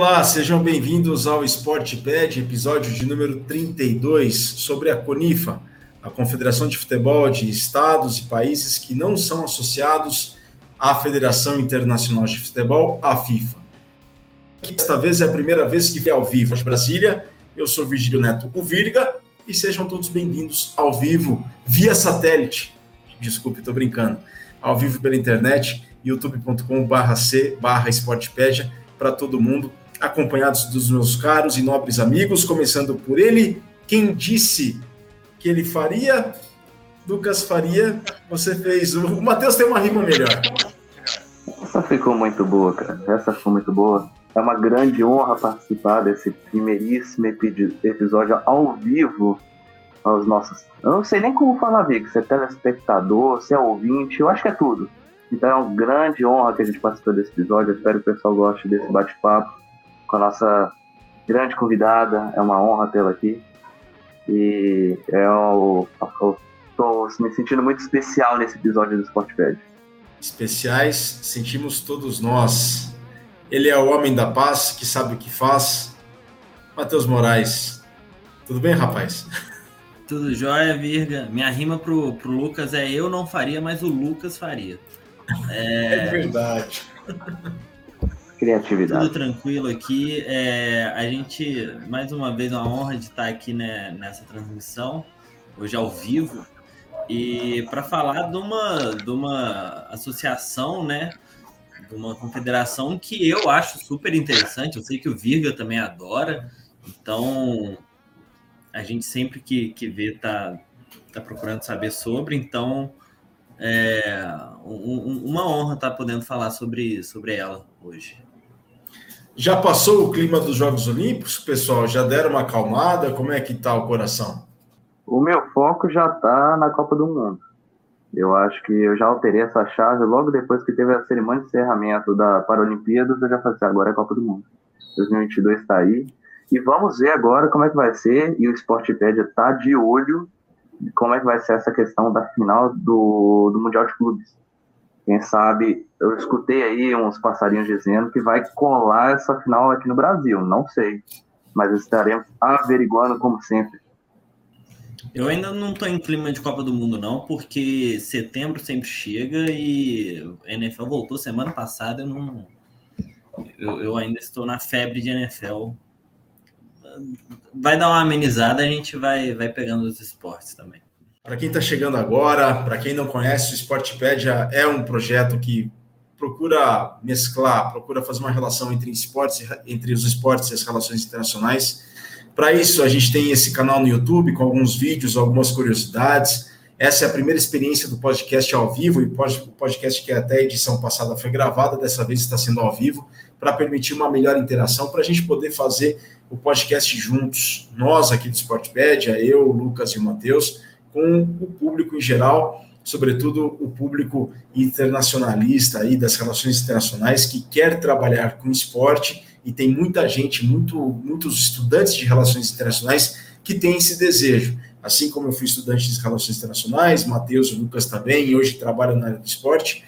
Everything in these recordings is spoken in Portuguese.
Olá, sejam bem-vindos ao SportPad, episódio de número 32, sobre a CONIFA, a Confederação de Futebol de Estados e Países que não são associados à Federação Internacional de Futebol, a FIFA. Esta vez é a primeira vez que vem ao vivo de Brasília. Eu sou Virgílio Neto, o Virga, e sejam todos bem-vindos ao vivo via satélite. Desculpe, estou brincando. Ao vivo pela internet, youtube.com/c/sportpedia para todo mundo, acompanhados dos meus caros e nobres amigos, começando por ele, quem disse que ele faria, Lucas Faria, você fez. O Matheus tem uma rima melhor. Essa ficou muito boa, cara. Essa ficou muito boa. É uma grande honra participar desse primeiríssimo episódio ao vivo aos nossos. Eu não sei nem como falar, Vic, se é telespectador, se é ouvinte, eu acho que é tudo. Então é uma grande honra que a gente participou desse episódio. Espero que o pessoal goste desse bate-papo com a nossa grande convidada. É uma honra tê-la aqui. E é eu, estou me sentindo muito especial nesse episódio do Sportpad. Especiais sentimos todos nós. Ele é o homem da paz, que sabe o que faz. Matheus Moraes. Tudo bem, rapaz? Tudo jóia, Virga. Minha rima pro, pro Lucas é eu não faria, mas o Lucas faria. É, é verdade. Criatividade. Tudo tranquilo aqui. É, a gente, mais uma vez, uma honra de estar aqui né, nessa transmissão, hoje ao vivo, e para falar de uma, de uma associação, né? De uma confederação que eu acho super interessante. Eu sei que o Virga também adora, então a gente sempre que, que vê tá, tá procurando saber sobre, então é um, uma honra estar podendo falar sobre, sobre ela hoje. Já passou o clima dos Jogos Olímpicos, pessoal? Já deram uma acalmada? Como é que está o coração? O meu foco já está na Copa do Mundo. Eu acho que eu já alterei essa chave logo depois que teve a cerimônia de encerramento da Paralimpíadas. Eu já falei assim, agora é a Copa do Mundo. 2022 está aí. E vamos ver agora como é que vai ser. E o Sportpedia está de olho como é que vai ser essa questão da final do, do Mundial de Clubes. Quem sabe, eu escutei aí uns passarinhos dizendo que vai colar essa final aqui no Brasil, não sei, mas estaremos averiguando como sempre. Eu ainda não estou em clima de Copa do Mundo, não, porque setembro sempre chega e a NFL voltou semana passada. Eu, não, eu, eu ainda estou na febre de NFL vai dar uma amenizada, a gente vai, vai pegando os esportes também. Para quem está chegando agora, para quem não conhece, o Sportpedia é um projeto que procura mesclar, procura fazer uma relação entre esportes, entre os esportes e as relações internacionais. Para isso, a gente tem esse canal no YouTube com alguns vídeos, algumas curiosidades. Essa é a primeira experiência do podcast ao vivo, e o podcast que até a edição passada foi gravada, dessa vez está sendo ao vivo, para permitir uma melhor interação, para a gente poder fazer o podcast juntos, nós aqui do Sportpedia, eu, o Lucas e o Matheus, com o público em geral, sobretudo o público internacionalista aí das relações internacionais que quer trabalhar com esporte e tem muita gente, muito, muitos estudantes de relações internacionais que têm esse desejo. Assim como eu fui estudante de relações internacionais, Matheus Lucas também, e hoje trabalham na área do esporte,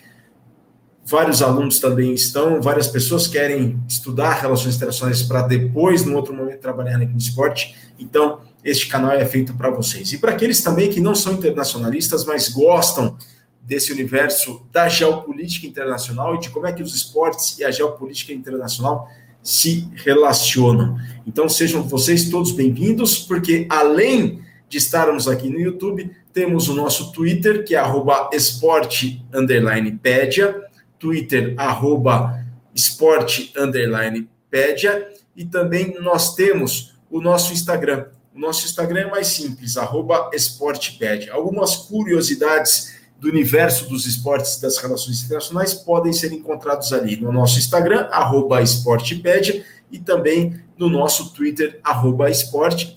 vários alunos também estão, várias pessoas querem estudar relações internacionais para depois, no outro momento, trabalhar com esporte. Então, este canal é feito para vocês. E para aqueles também que não são internacionalistas, mas gostam desse universo da geopolítica internacional e de como é que os esportes e a geopolítica internacional se relacionam. Então, sejam vocês todos bem-vindos, porque além de estarmos aqui no YouTube, temos o nosso Twitter, que é esporte_pedia, Twitter, arroba e também nós temos o nosso Instagram. O nosso Instagram é mais simples, arroba esportepédia. Algumas curiosidades do universo dos esportes das relações internacionais podem ser encontrados ali no nosso Instagram, arroba esportepédia, e também no nosso Twitter, arroba esporte.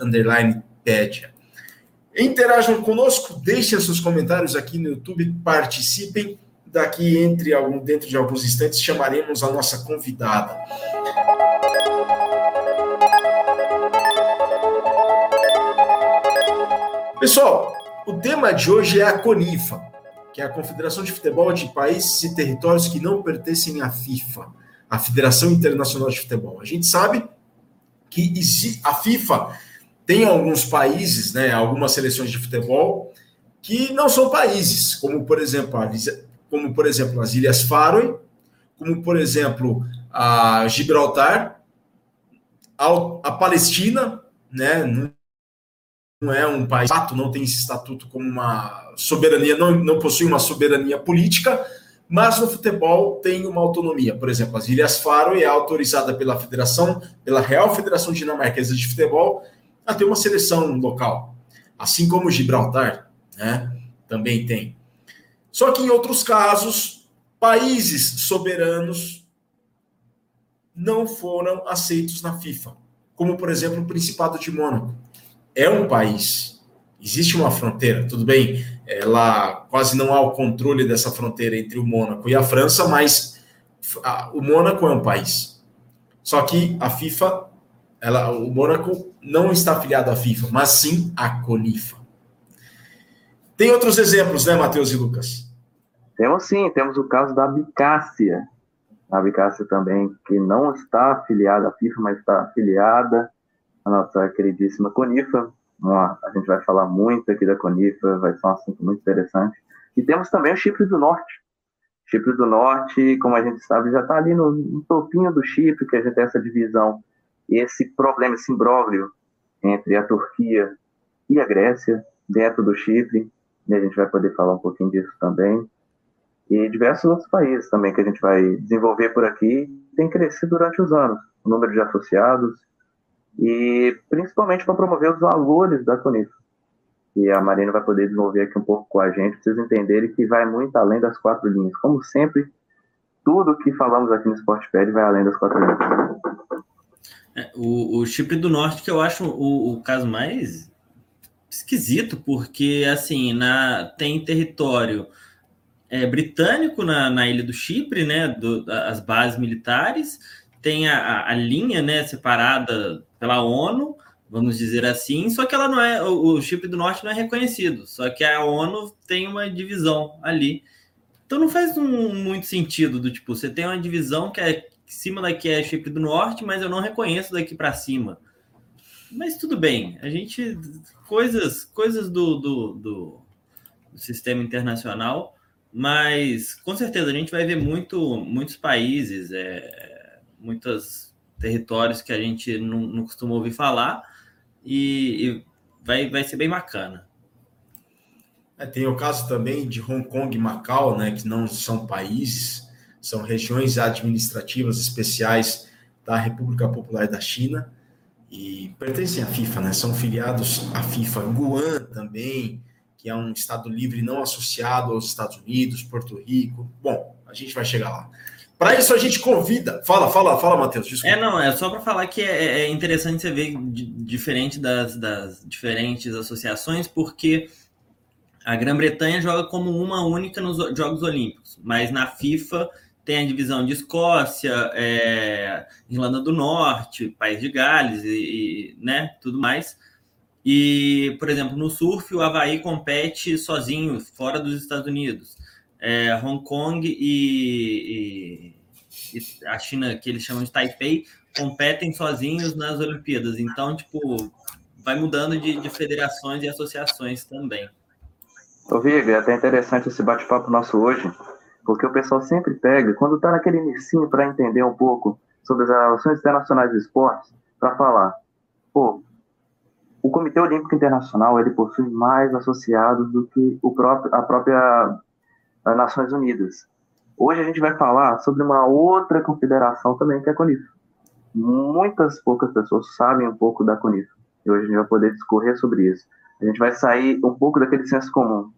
Interajam conosco, deixem seus comentários aqui no YouTube, participem daqui entre algum, dentro de alguns instantes chamaremos a nossa convidada. Pessoal, o tema de hoje é a CONIFA, que é a Confederação de Futebol de Países e Territórios que não pertencem à FIFA, a Federação Internacional de Futebol. A gente sabe que a FIFA tem alguns países, né, algumas seleções de futebol que não são países, como por exemplo, como por exemplo as Ilhas Faroe, como por exemplo a Gibraltar, a, Palestina, né, não é um país, não tem esse estatuto como uma soberania, não, não possui uma soberania política, mas no futebol tem uma autonomia. Por exemplo, as Ilhas Faroe é autorizada pela Federação, pela Real Federação Dinamarquesa de Futebol, a ter uma seleção local. Assim como Gibraltar, né, também tem. Só que em outros casos, países soberanos não foram aceitos na FIFA, como por exemplo o Principado de Mônaco. É um país, existe uma fronteira, tudo bem, ela quase não há o controle dessa fronteira entre o Mônaco e a França, mas a, o Mônaco é um país. Só que a FIFA, ela, o Mônaco não está afiliado à FIFA, mas sim à CONIFA. Tem outros exemplos, né, Matheus e Lucas? Temos sim, temos o caso da Bicácia. A Bicácia também, que não está afiliada à FIFA, mas está afiliada à nossa queridíssima CONIFA, a gente vai falar muito aqui da Conifa, vai ser um assunto muito interessante. E temos também o Chipre do Norte. Chipre do Norte, como a gente sabe, já está ali no, no topinho do Chipre, que a gente tem essa divisão, esse problema, esse imbróglio entre a Turquia e a Grécia, dentro do Chipre, e a gente vai poder falar um pouquinho disso também. E diversos outros países também que a gente vai desenvolver por aqui, tem crescido durante os anos, o número de associados, e principalmente para promover os valores da Conif. E a Marina vai poder desenvolver aqui um pouco com a gente, para vocês entenderem que vai muito além das quatro linhas. Como sempre, tudo que falamos aqui no Sportpad vai além das quatro linhas. É, o, o Chipre do Norte, que eu acho o, o caso mais esquisito, porque assim, na, tem território é, britânico na, na ilha do Chipre, né? Do, as bases militares, tem a, a linha né, separada pela ONU, vamos dizer assim, só que ela não é, o, Chipre do Norte não é reconhecido, só que a ONU tem uma divisão ali. Então não faz um, muito sentido do tipo, você tem uma divisão que é cima daqui é Chipre do Norte, mas eu não reconheço daqui para cima. Mas tudo bem, a gente coisas coisas do, do, do sistema internacional, mas com certeza a gente vai ver muito muitos países, é, muitas territórios que a gente não, não costuma ouvir falar e, e, vai, vai ser bem bacana. É, tem o caso também de Hong Kong e Macau, né, que não são países, são regiões administrativas especiais da República Popular da China e pertencem à FIFA, né? São filiados à FIFA. Guam também, que é um estado livre não associado aos Estados Unidos, Porto Rico. Bom, a gente vai chegar lá. Para isso a gente convida. Fala, fala, fala, Matheus. Desculpa. É, não, é só para falar que é, é, interessante você ver diferente das, das diferentes associações, porque a Grã-Bretanha joga como uma única nos Jogos Olímpicos, mas na FIFA tem a divisão de Escócia, é, Irlanda do Norte, País de Gales e, e, né, tudo mais. E, por exemplo, no surf, o Havaí compete sozinho, fora dos Estados Unidos é, Hong Kong e, e, e, a China, que eles chamam de Taipei, competem sozinhos nas Olimpíadas. Então, tipo, vai mudando de, de federações e associações também. Ô, Viga, é até interessante esse bate-papo nosso hoje, porque o pessoal sempre pega, quando está naquele início para entender um pouco sobre as relações internacionais de esportes, para falar, pô, o Comitê Olímpico Internacional ele possui mais associados do que o próprio, a própria das Nações Unidas. Hoje a gente vai falar sobre uma outra confederação também, que é a CONIF. Muitas poucas pessoas sabem um pouco da CONIF. E hoje a gente vai poder discorrer sobre isso. A gente vai sair um pouco daquele senso comum,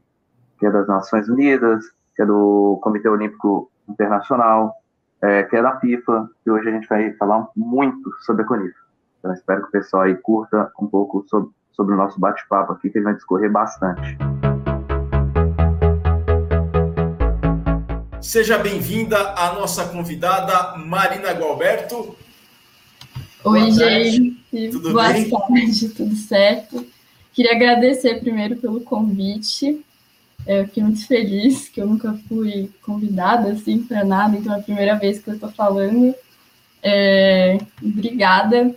que é das Nações Unidas, que é do Comitê Olímpico Internacional, é, que é da FIFA, e hoje a gente vai falar muito sobre a CONIF. Então espero que o pessoal aí curta um pouco sobre, sobre o nosso bate-papo aqui, que a gente vai discorrer bastante. Seja bem-vinda a nossa convidada Marina Gualberto. Oi, gente. Tudo Boa bem? tarde, tudo certo? Queria agradecer primeiro pelo convite. Eu fiquei muito feliz que eu nunca fui convidada assim para nada, então é a primeira vez que eu estou falando. É, obrigada.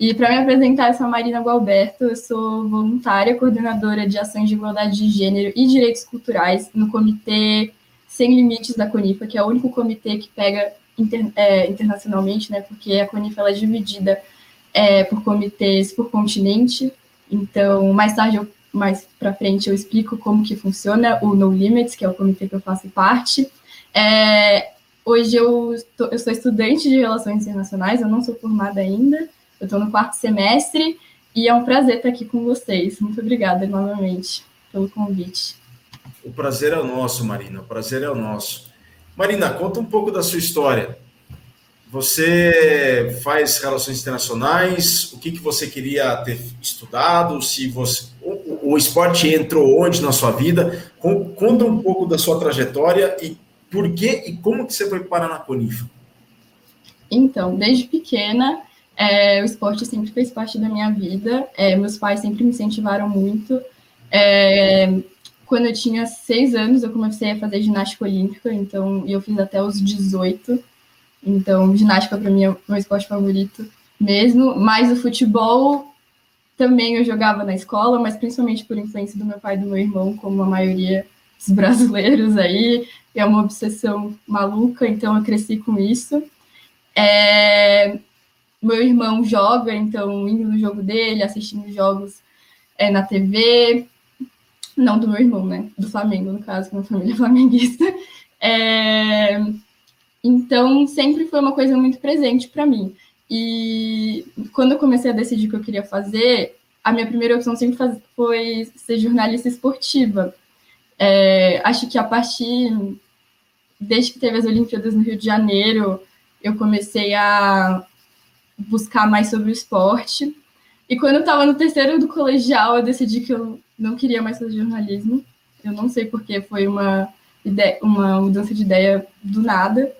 E para me apresentar, eu sou a Marina Gualberto, eu sou voluntária, coordenadora de ações de igualdade de gênero e direitos culturais no Comitê Sem Limites da CONIFA, que é o único comitê que pega inter, é, internacionalmente, né, porque a CONIFA ela é dividida é, por comitês por continente, então mais tarde, eu, mais para frente, eu explico como que funciona o No Limits, que é o comitê que eu faço parte. É, hoje eu, tô, eu sou estudante de Relações Internacionais, eu não sou formada ainda, eu estou no quarto semestre e é um prazer estar aqui com vocês. Muito obrigada novamente pelo convite. O prazer é o nosso, Marina. O prazer é o nosso. Marina, conta um pouco da sua história. Você faz relações internacionais? O que, que você queria ter estudado? Se você o, o esporte entrou onde na sua vida? Conta um pouco da sua trajetória e por que e como que você foi parar na Conifa. Então, desde pequena, é, o esporte sempre fez parte da minha vida. É, meus pais sempre me incentivaram muito. É, quando eu tinha seis anos, eu comecei a fazer ginástica olímpica, então eu fiz até os 18. Então, ginástica para mim é o meu esporte favorito mesmo. Mas o futebol também eu jogava na escola, mas principalmente por influência do meu pai e do meu irmão, como a maioria dos brasileiros aí. É uma obsessão maluca, então eu cresci com isso. É, meu irmão joga, então indo no jogo dele, assistindo jogos é, na TV. Não do meu irmão, né? Do Flamengo, no caso, minha família flamenguista. É, então, sempre foi uma coisa muito presente para mim. E quando eu comecei a decidir o que eu queria fazer, a minha primeira opção sempre foi ser jornalista esportiva. É, acho que a partir, desde que teve as Olimpíadas no Rio de Janeiro, eu comecei a buscar mais sobre o esporte. E quando eu estava no terceiro do colegial, eu decidi que eu não queria mais fazer jornalismo. Eu não sei porque foi uma, ideia, uma mudança de ideia do nada.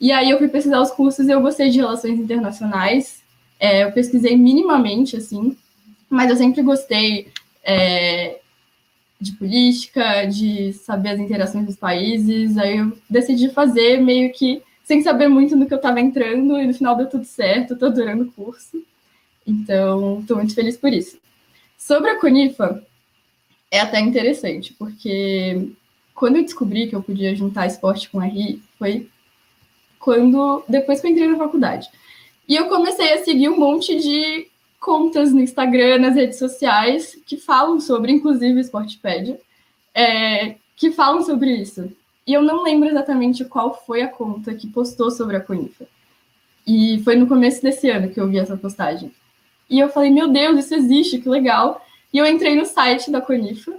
E aí eu fui pesquisar os cursos e eu gostei de relações internacionais. É, eu pesquisei minimamente, assim, mas eu sempre gostei é, de política, de saber as interações dos países. Aí eu decidi fazer meio que sem saber muito no que eu estava entrando, e no final deu tudo certo, estou adorando o curso. Então, estou muito feliz por isso. Sobre a Conifa, é até interessante, porque quando eu descobri que eu podia juntar esporte com RI, foi quando depois que eu entrei na faculdade. E eu comecei a seguir um monte de contas no Instagram, nas redes sociais, que falam sobre, inclusive, Sportpedia, é, que falam sobre isso. E eu não lembro exatamente qual foi a conta que postou sobre a Conifa. E foi no começo desse ano que eu vi essa postagem. E eu falei, meu Deus, isso existe, que legal. E eu entrei no site da Conifa,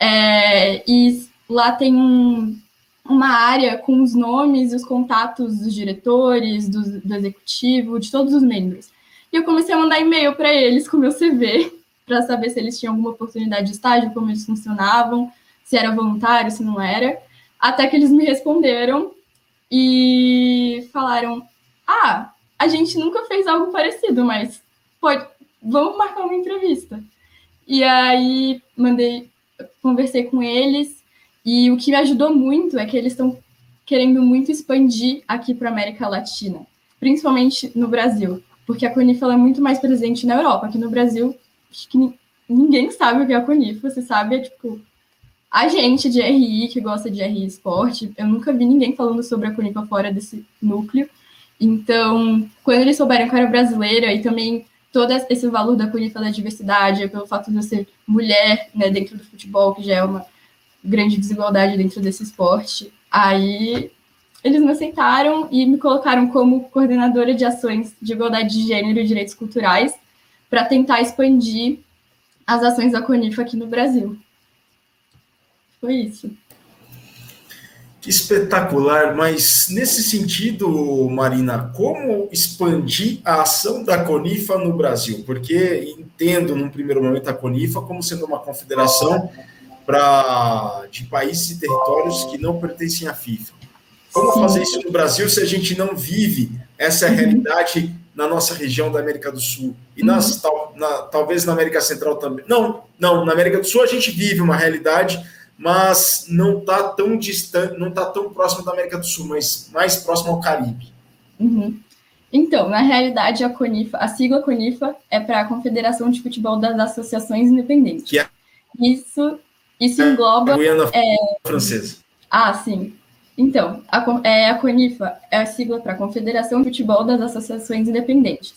é, e lá tem um, uma área com os nomes e os contatos dos diretores, do, do executivo, de todos os membros. E eu comecei a mandar e-mail para eles com meu CV, para saber se eles tinham alguma oportunidade de estágio, como eles funcionavam, se era voluntário, se não era. Até que eles me responderam e falaram: Ah, a gente nunca fez algo parecido, mas pode, vamos marcar uma entrevista. E aí mandei, conversei com eles, e o que me ajudou muito é que eles estão querendo muito expandir aqui para a América Latina, principalmente no Brasil, porque a Conifa é muito mais presente na Europa. Aqui no Brasil, acho que ninguém sabe o que é a Conifa, você sabe, é tipo a gente de RI, que gosta de RI Esporte, eu nunca vi ninguém falando sobre a Cunipa fora desse núcleo. Então, quando eles souberam que eu era brasileira e também todo esse valor da Cunipa da diversidade, pelo fato de eu ser mulher né, dentro do futebol, que já é uma grande desigualdade dentro desse esporte, aí eles me aceitaram e me colocaram como coordenadora de ações de igualdade de gênero e direitos culturais para tentar expandir as ações da Conifa aqui no Brasil. Foi isso. Que espetacular, mas nesse sentido, Marina, como expandir a ação da Conifa no Brasil? Porque entendo, num primeiro momento, a Conifa como sendo uma confederação pra, de países e territórios que não pertencem à FIFA. Como Sim. fazer isso no Brasil se a gente não vive essa uhum. realidade na nossa região da América do Sul e nas, uhum. tal, na, talvez na América Central também? Não, não, na América do Sul a gente vive uma realidade mas não está tão distante, não está tão próximo da América do Sul, mas mais próximo ao Caribe. Uhum. Então, na realidade, a CONIFA, a sigla CONIFA é para a Confederação de Futebol das Associações Independentes. Que é... Isso, isso engloba. É, francesa. Ah, sim. Então, a, é, a CONIFA é a sigla para Confederação de Futebol das Associações Independentes.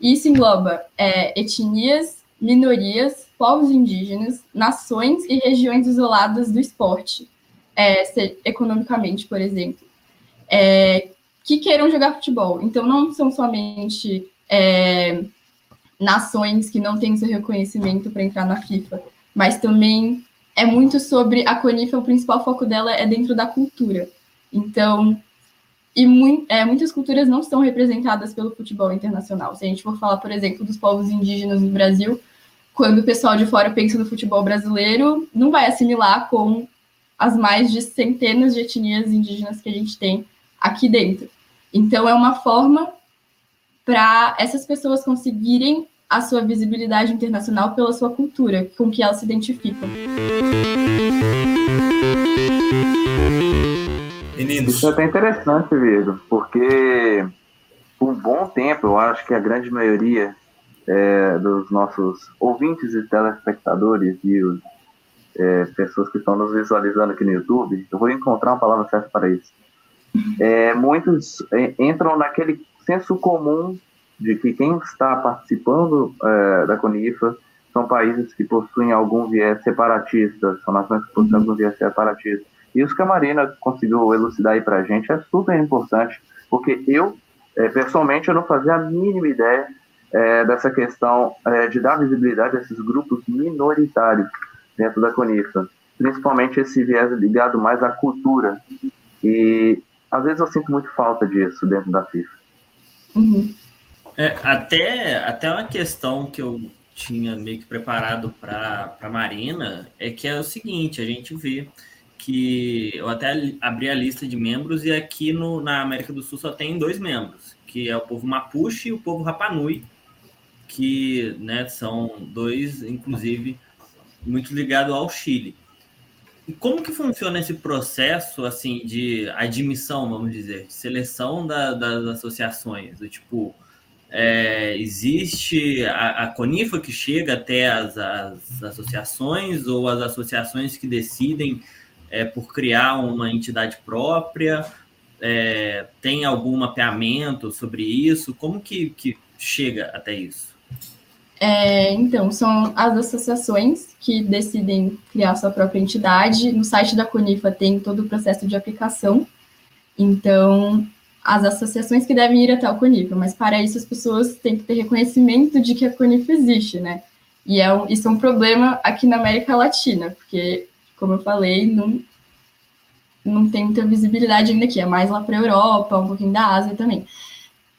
Isso engloba é, etnias, minorias, povos indígenas, nações e regiões isoladas do esporte, é, economicamente, por exemplo, é, que queiram jogar futebol. Então, não são somente é, nações que não têm seu reconhecimento para entrar na FIFA, mas também é muito sobre a CONIFA, o principal foco dela é dentro da cultura. Então, e muito, é, muitas culturas não são representadas pelo futebol internacional. Se a gente for falar, por exemplo, dos povos indígenas no Brasil, quando o pessoal de fora pensa no futebol brasileiro, não vai assimilar com as mais de centenas de etnias indígenas que a gente tem aqui dentro. Então, é uma forma para essas pessoas conseguirem a sua visibilidade internacional pela sua cultura, com que elas se identificam. Meninos. Isso é até interessante, Vigo, porque por um bom tempo, eu acho que a grande maioria é, dos nossos ouvintes e telespectadores e é, pessoas que estão nos visualizando aqui no YouTube, eu vou encontrar uma palavra certa para isso. É, muitos é, entram naquele senso comum de que quem está participando é, da CONIFA são países que possuem algum viés separatista, são nações que possuem algum viés separatista. E isso que a Marina conseguiu elucidar aí para a gente é super importante, porque eu, é, pessoalmente, eu não fazia a mínima ideia é, dessa questão é, de dar visibilidade a esses grupos minoritários dentro da CONIFA, principalmente esse viés ligado mais à cultura. E às vezes eu sinto muito falta disso dentro da FIFA. Uhum. É, até, até uma questão que eu tinha meio que preparado para a Marina é que é o seguinte: a gente vê que eu até abri a lista de membros e aqui no, na América do Sul só tem dois membros, que é o povo Mapuche e o povo Rapanui, que né, são dois, inclusive, muito ligados ao Chile. E como que funciona esse processo assim de admissão, vamos dizer, de seleção da, das associações? Do tipo, é, existe a, a, CONIFA que chega até as, as associações ou as associações que decidem é, por criar uma entidade própria? É, tem algum mapeamento sobre isso? Como que, que chega até isso? É, então, são as associações que decidem criar sua própria entidade. No site da Conifa tem todo o processo de aplicação. Então, as associações que devem ir até o Conifa, mas para isso as pessoas têm que ter reconhecimento de que a Conifa existe, né? E é isso é um problema aqui na América Latina, porque como eu falei, não, não tem muita visibilidade ainda aqui, é mais lá para a Europa, um pouquinho da Ásia também.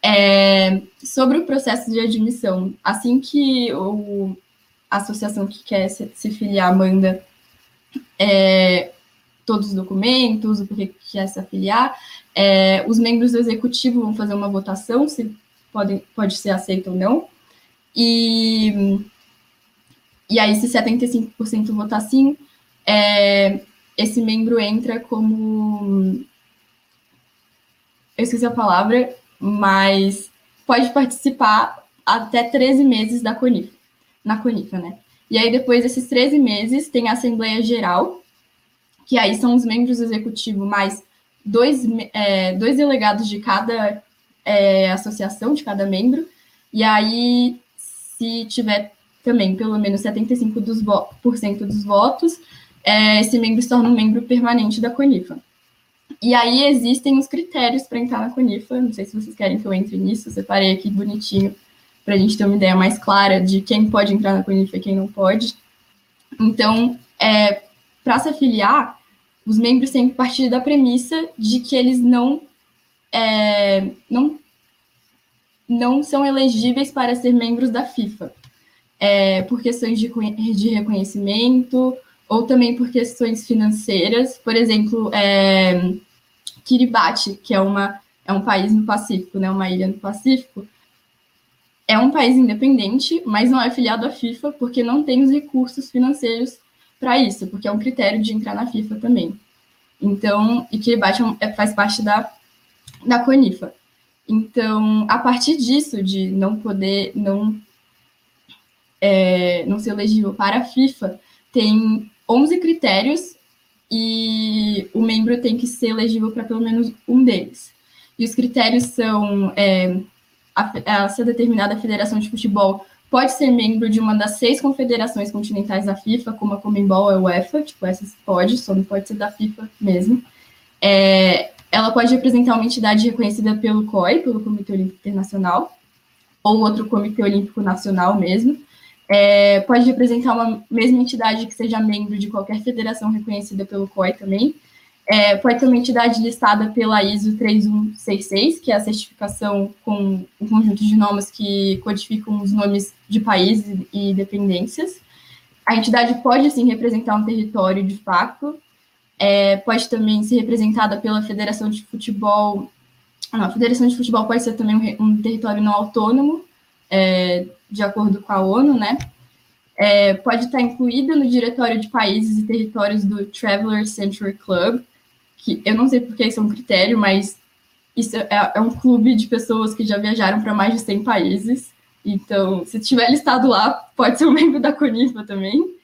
É, sobre o processo de admissão, assim que o, a associação que quer se, se filiar manda é, todos os documentos, o porquê quer se afiliar, é, os membros do executivo vão fazer uma votação se pode, pode ser aceito ou não, e, e aí se 75% votar sim, é, esse membro entra como. Eu esqueci a palavra, mas pode participar até 13 meses da CONIFA, na CONIFA, né? E aí, depois desses 13 meses, tem a Assembleia Geral, que aí são os membros do executivo mais dois, é, dois delegados de cada é, associação, de cada membro, e aí, se tiver também pelo menos 75% dos, dos votos, é, esse membro se torna um membro permanente da CONIFA. E aí existem os critérios para entrar na CONIFA, não sei se vocês querem que eu entre nisso, separei aqui bonitinho para a gente ter uma ideia mais clara de quem pode entrar na CONIFA e quem não pode. Então, é, para se afiliar, os membros têm que partir da premissa de que eles não, é, não, não são elegíveis para ser membros da FIFA, é, por questões de, de reconhecimento ou também por questões financeiras. Por exemplo, é, Kiribati, que é, uma, é um país no Pacífico, né, uma ilha no Pacífico, é um país independente, mas não é filiado à FIFA porque não tem os recursos financeiros para isso, porque é um critério de entrar na FIFA também. Então, e Kiribati é, é, faz parte da, da CONIFA. Então, a partir disso, de não poder, não, é, não ser elegível para a FIFA, tem 11 critérios e o membro tem que ser elegível para pelo menos um deles. E os critérios são é, a, a ser determinada federação de futebol pode ser membro de uma das seis confederações continentais da FIFA, como a Comembol a UEFA, tipo, essas pode, só não pode ser da FIFA mesmo. É, ela pode representar uma entidade reconhecida pelo COI, pelo Comitê Olímpico Internacional, ou outro Comitê Olímpico Nacional mesmo. É, pode representar uma mesma entidade que seja membro de qualquer federação reconhecida pelo COI também. É, pode ter uma entidade listada pela ISO 3166, que é a certificação com um conjunto de normas que codificam os nomes de países e dependências. A entidade pode, sim, representar um território de fato, é, pode também ser representada pela Federação de Futebol. Não, a Federação de Futebol pode ser também um, um território não autônomo, é, de acordo com a ONU, né? É, pode estar incluída no diretório de países e territórios do Traveler Century Club, que eu não sei porque isso é um critério, mas isso é, é um clube de pessoas que já viajaram para mais de 100 países. Então, se estiver listado lá, pode ser um membro da CONIFA também.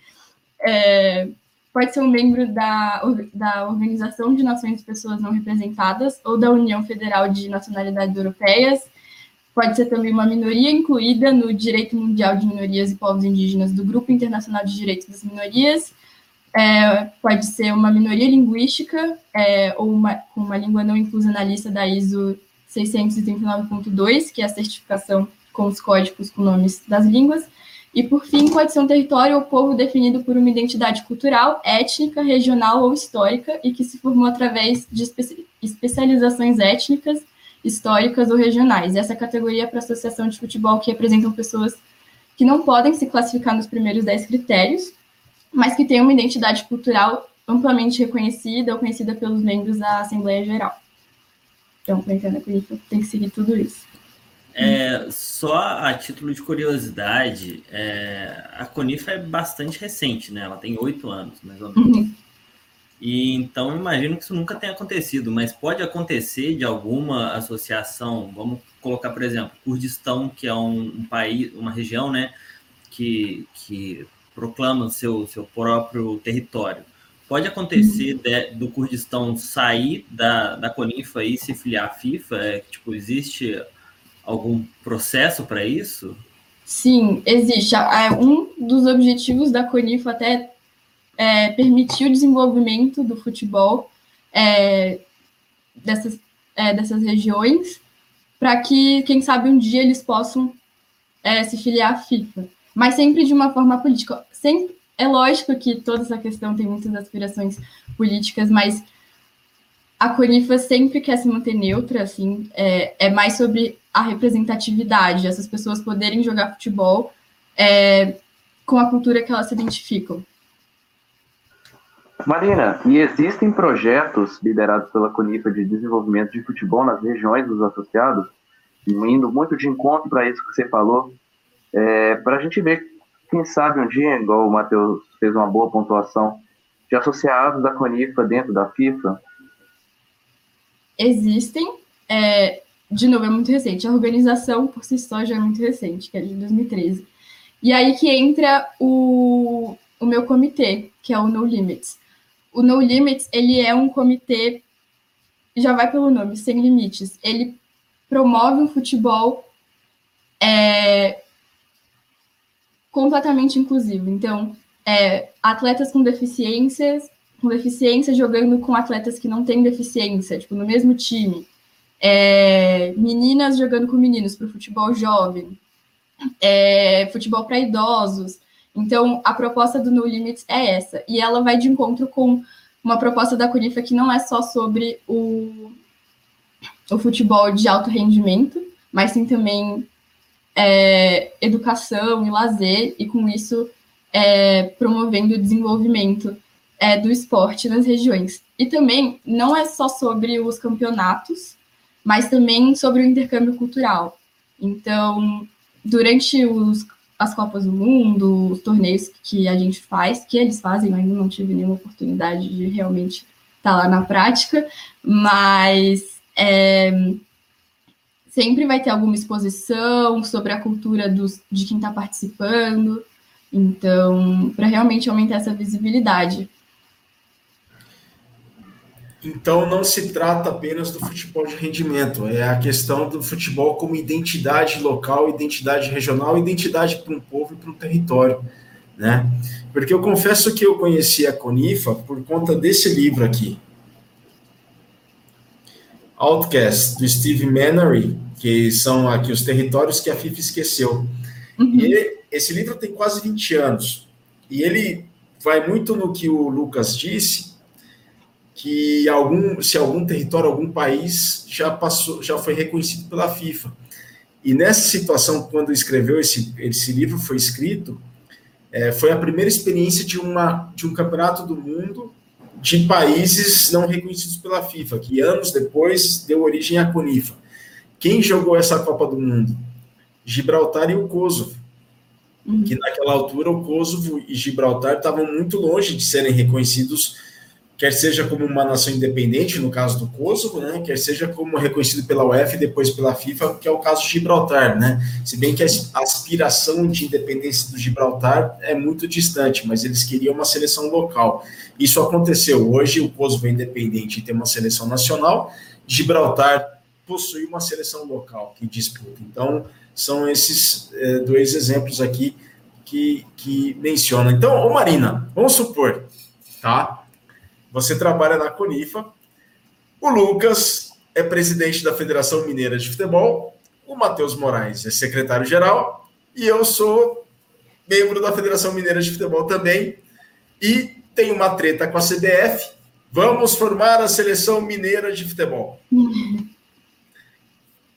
É, pode ser um membro da, da Organização de Nações de Pessoas Não Representadas ou da União Federal de Nacionalidades Europeias. Pode ser também uma minoria incluída no Direito Mundial de Minorias e Povos Indígenas do Grupo Internacional de Direitos das Minorias. É, pode ser uma minoria linguística é, ou uma, uma língua não inclusa na lista da ISO 639.2, que é a certificação com os códigos com nomes das línguas e, por fim, pode ser um território ou povo definido por uma identidade cultural, étnica, regional ou histórica e que se formou através de espe especializações étnicas, históricas ou regionais. Essa categoria é para associação de futebol que representam pessoas que não podem se classificar nos primeiros 10 critérios, mas que têm uma identidade cultural amplamente reconhecida ou conhecida pelos membros da Assembleia Geral. Então, para entrar na tem que seguir tudo isso. É, só a título de curiosidade, é, a Conifa é bastante recente, né? Ela tem oito anos, mais ou menos. Uhum. E então imagino que isso nunca tenha acontecido, mas pode acontecer de alguma associação, vamos colocar, por exemplo, Kurdistão, que é um, um país, uma região, né, que, que proclama o seu, seu próprio território. Pode acontecer uhum. de, do Kurdistão sair da, da Conifa e se filiar à FIFA? É, tipo, existe algum processo para isso? Sim, existe. É, um dos objetivos da CONIF até é permitir o desenvolvimento do futebol é, dessas, é, dessas regiões, para que, quem sabe, um dia eles possam é, se filiar à FIFA. Mas sempre de uma forma política. Sempre, é lógico que toda essa questão tem muitas aspirações políticas, mas a Conifa sempre quer se manter neutra, assim, é, é mais sobre a representatividade, essas pessoas poderem jogar futebol é, com a cultura que elas se identificam. Marina, e existem projetos liderados pela Conifa de desenvolvimento de futebol nas regiões dos associados, indo muito de encontro para isso que você falou, é, para a gente ver, quem sabe um dia, igual o Matheus fez uma boa pontuação, de associados da Conifa dentro da FIFA, existem. É, de novo, é muito recente. A organização por si só já é muito recente, que é de 2013. E aí que entra o, o meu comitê, que é o No Limits. O No Limits, ele é um comitê, já vai pelo nome, sem limites. Ele promove um futebol é, completamente inclusivo. Então, é, atletas com deficiências com deficiência jogando com atletas que não têm deficiência, tipo, no mesmo time. É, meninas jogando com meninos para o futebol jovem, é, futebol para idosos. Então, a proposta do No Limits é essa. E ela vai de encontro com uma proposta da Curifa que não é só sobre o, o futebol de alto rendimento, mas sim também é, educação e lazer, e com isso é, promovendo o desenvolvimento é, do esporte nas regiões. E também não é só sobre os campeonatos, mas também sobre o intercâmbio cultural. Então, durante os, as Copas do Mundo, os torneios que a gente faz, que eles fazem, eu ainda não tive nenhuma oportunidade de realmente estar lá na prática, mas é, sempre vai ter alguma exposição sobre a cultura dos, de quem está participando. Então, para realmente aumentar essa visibilidade. Então, não se trata apenas do futebol de rendimento, é a questão do futebol como identidade local, identidade regional, identidade para um povo e para um território, né? Porque eu confesso que eu conheci a Conifa por conta desse livro aqui, Outcast, do Steve Mannery, que são aqui os territórios que a FIFA esqueceu. Uhum. E esse livro tem quase 20 anos. E ele vai muito no que o Lucas disse, que algum, se algum território, algum país já passou, já foi reconhecido pela FIFA. E nessa situação, quando escreveu esse, esse livro, foi escrito, é, foi a primeira experiência de, uma, de um campeonato do mundo de países não reconhecidos pela FIFA, que anos depois deu origem à CONIFA. Quem jogou essa Copa do Mundo? Gibraltar e o Kosovo. Uhum. Que naquela altura o Kosovo e Gibraltar estavam muito longe de serem reconhecidos, quer seja como uma nação independente, no caso do Kosovo, né, quer seja como reconhecido pela UEFA e depois pela FIFA, que é o caso de Gibraltar, né? Se bem que a aspiração de independência do Gibraltar é muito distante, mas eles queriam uma seleção local. Isso aconteceu. Hoje o Kosovo é independente e tem uma seleção nacional. Gibraltar possui uma seleção local que disputa. Então, são esses é, dois exemplos aqui que, que mencionam. Então, ô Marina, vamos supor, tá? Você trabalha na Conifa, o Lucas é presidente da Federação Mineira de Futebol, o Matheus Moraes é secretário-geral e eu sou membro da Federação Mineira de Futebol também e tem uma treta com a CBF. Vamos formar a Seleção Mineira de Futebol.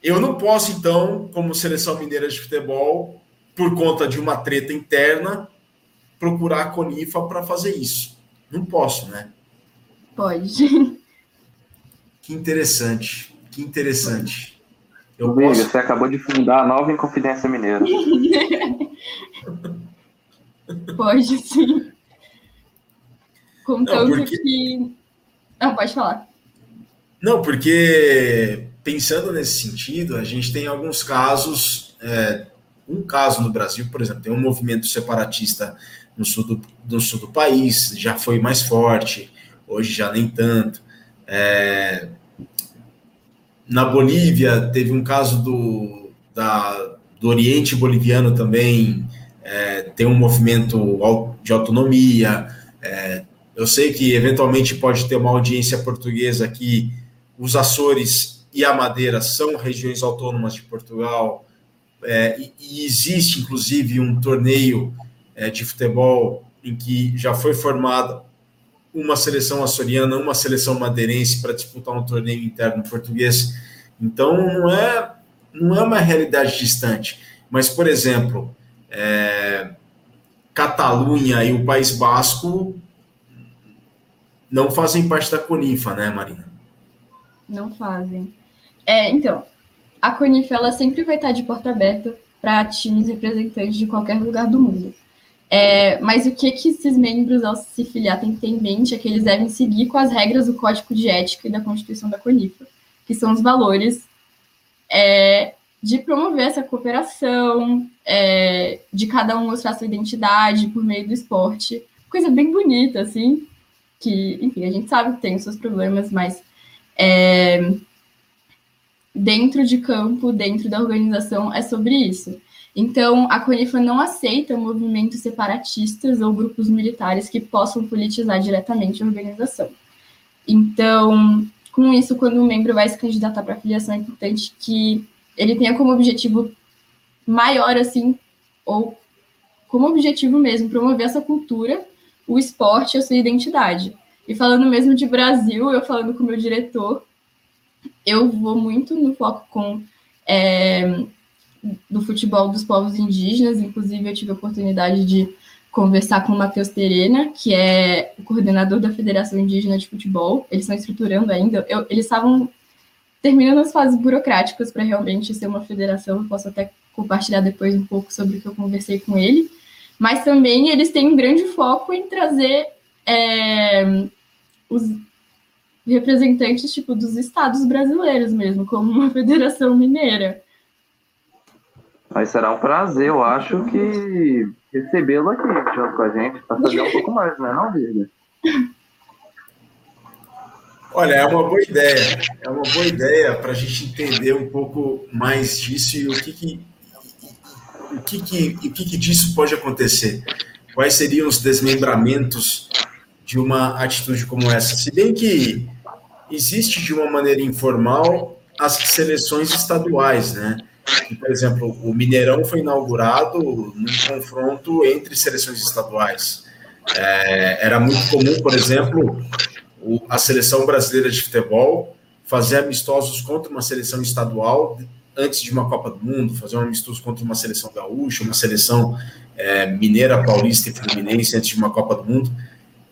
Eu não posso, então, como seleção mineira de futebol, por conta de uma treta interna, procurar a Conifa para fazer isso. Não posso, né? Pode. Que interessante. Que interessante. Eu Amigo, posso... você acabou de fundar a nova Inconfidência Mineira. Pode sim. Contanto não, porque... que. Não, pode falar. Não, porque pensando nesse sentido, a gente tem alguns casos, é, um caso no Brasil, por exemplo, tem um movimento separatista no sul do, no sul do país, já foi mais forte, hoje já nem tanto. É, na Bolívia, teve um caso do, da, do Oriente Boliviano também, é, tem um movimento de autonomia. É, eu sei que eventualmente pode ter uma audiência portuguesa aqui, os Açores e a Madeira são regiões autônomas de Portugal, é, e, e, existe inclusive um torneio é, de futebol em que já foi formada uma seleção açoriana, uma seleção madeirense para disputar um torneio interno português. Então não é não é uma realidade distante. Mas por exemplo, é, Catalunha e o País Basco não fazem parte da Conifa, né, Marina? Não fazem. É, então, a Conif ela sempre vai estar de porta aberta para times representantes de qualquer lugar do mundo. É, mas o que, que esses membros, ao se filiar, têm que ter em mente é que eles devem seguir com as regras do Código de Ética e da Constituição da Conifa, que são os valores é, de promover essa cooperação, é, de cada um mostrar sua identidade por meio do esporte. Coisa bem bonita, assim, que, enfim, a gente sabe que tem os seus problemas, mas é, dentro de campo, dentro da organização, é sobre isso. Então, a Conifa não aceita movimentos separatistas ou grupos militares que possam politizar diretamente a organização. Então, com isso, quando um membro vai se candidatar para a filiação, é importante que ele tenha como objetivo maior, assim, ou como objetivo mesmo, promover essa cultura, o esporte e a sua identidade. E falando mesmo de Brasil, eu falando com o meu diretor, eu vou muito no foco com é, do futebol dos povos indígenas, inclusive eu tive a oportunidade de conversar com o Matheus Terena, que é o coordenador da Federação Indígena de Futebol. Eles estão estruturando ainda. Eu, eles estavam terminando as fases burocráticas para realmente ser uma federação. Eu posso até compartilhar depois um pouco sobre o que eu conversei com ele. Mas também eles têm um grande foco em trazer é, os representantes tipo dos estados brasileiros mesmo, como uma federação mineira. Mas será um prazer, eu acho que recebê-lo aqui junto com a gente, para saber um pouco mais, né, não, Virga? Olha, é uma boa ideia. É uma boa ideia para a gente entender um pouco mais disso e o que, que o que, que, o que, que disso pode acontecer. Quais seriam os desmembramentos de uma atitude como essa? Se bem que existe de uma maneira informal as seleções estaduais, né? Por exemplo, o Mineirão foi inaugurado num confronto entre seleções estaduais. É, era muito comum, por exemplo, o, a seleção brasileira de futebol fazer amistosos contra uma seleção estadual antes de uma Copa do Mundo, fazer um amistoso contra uma seleção gaúcha, uma seleção é, mineira, paulista e fluminense antes de uma Copa do Mundo.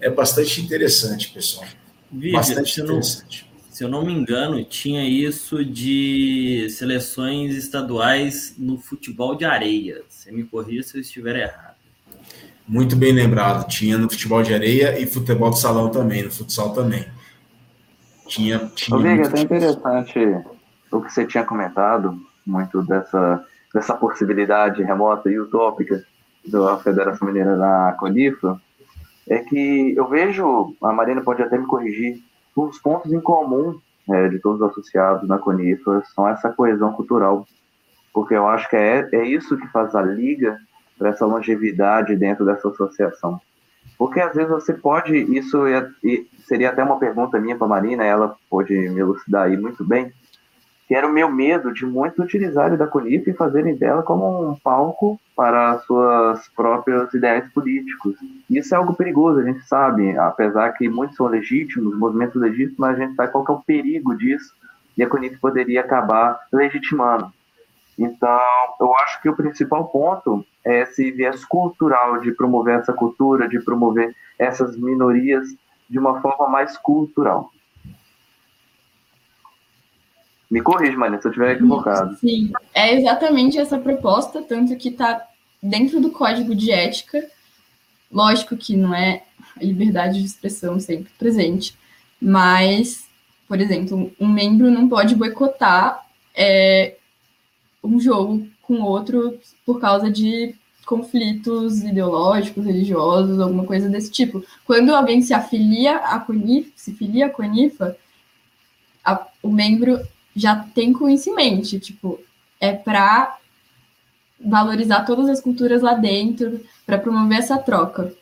É bastante interessante, pessoal. Vive, bastante interessante se eu não me engano, tinha isso de seleções estaduais no futebol de areia. Você me corrija se eu estiver errado. Muito bem lembrado. Tinha no futebol de areia e futebol de salão também, no futsal também. Tinha. tinha Ô, é até interessante o que você tinha comentado, muito dessa, dessa possibilidade remota e utópica da Federação Mineira da Conifa, é que eu vejo, a Marina pode até me corrigir, os pontos em comum é, de todos os associados na Conifa são essa coesão cultural, porque eu acho que é, é isso que faz a liga para essa longevidade dentro dessa associação. Porque às vezes você pode, isso é, seria até uma pergunta minha para a Marina, ela pode me elucidar aí muito bem, que era o meu medo de muito utilizarem da Conif e fazerem dela como um palco para suas próprias ideias políticos. Isso é algo perigoso, a gente sabe, apesar que muitos são legítimos, movimentos legítimos, mas a gente sabe qual é o perigo disso, e a Conif poderia acabar legitimando. Então, eu acho que o principal ponto é esse viés cultural de promover essa cultura, de promover essas minorias de uma forma mais cultural. Me corrija, Maria, se eu estiver equivocado. Sim, é exatamente essa proposta, tanto que está dentro do código de ética. Lógico que não é a liberdade de expressão sempre presente, mas, por exemplo, um membro não pode boicotar é, um jogo com outro por causa de conflitos ideológicos, religiosos, alguma coisa desse tipo. Quando alguém se afilia à se filia CONIFA, a, o membro já tem com isso em mente, tipo, é para valorizar todas as culturas lá dentro, para promover essa troca.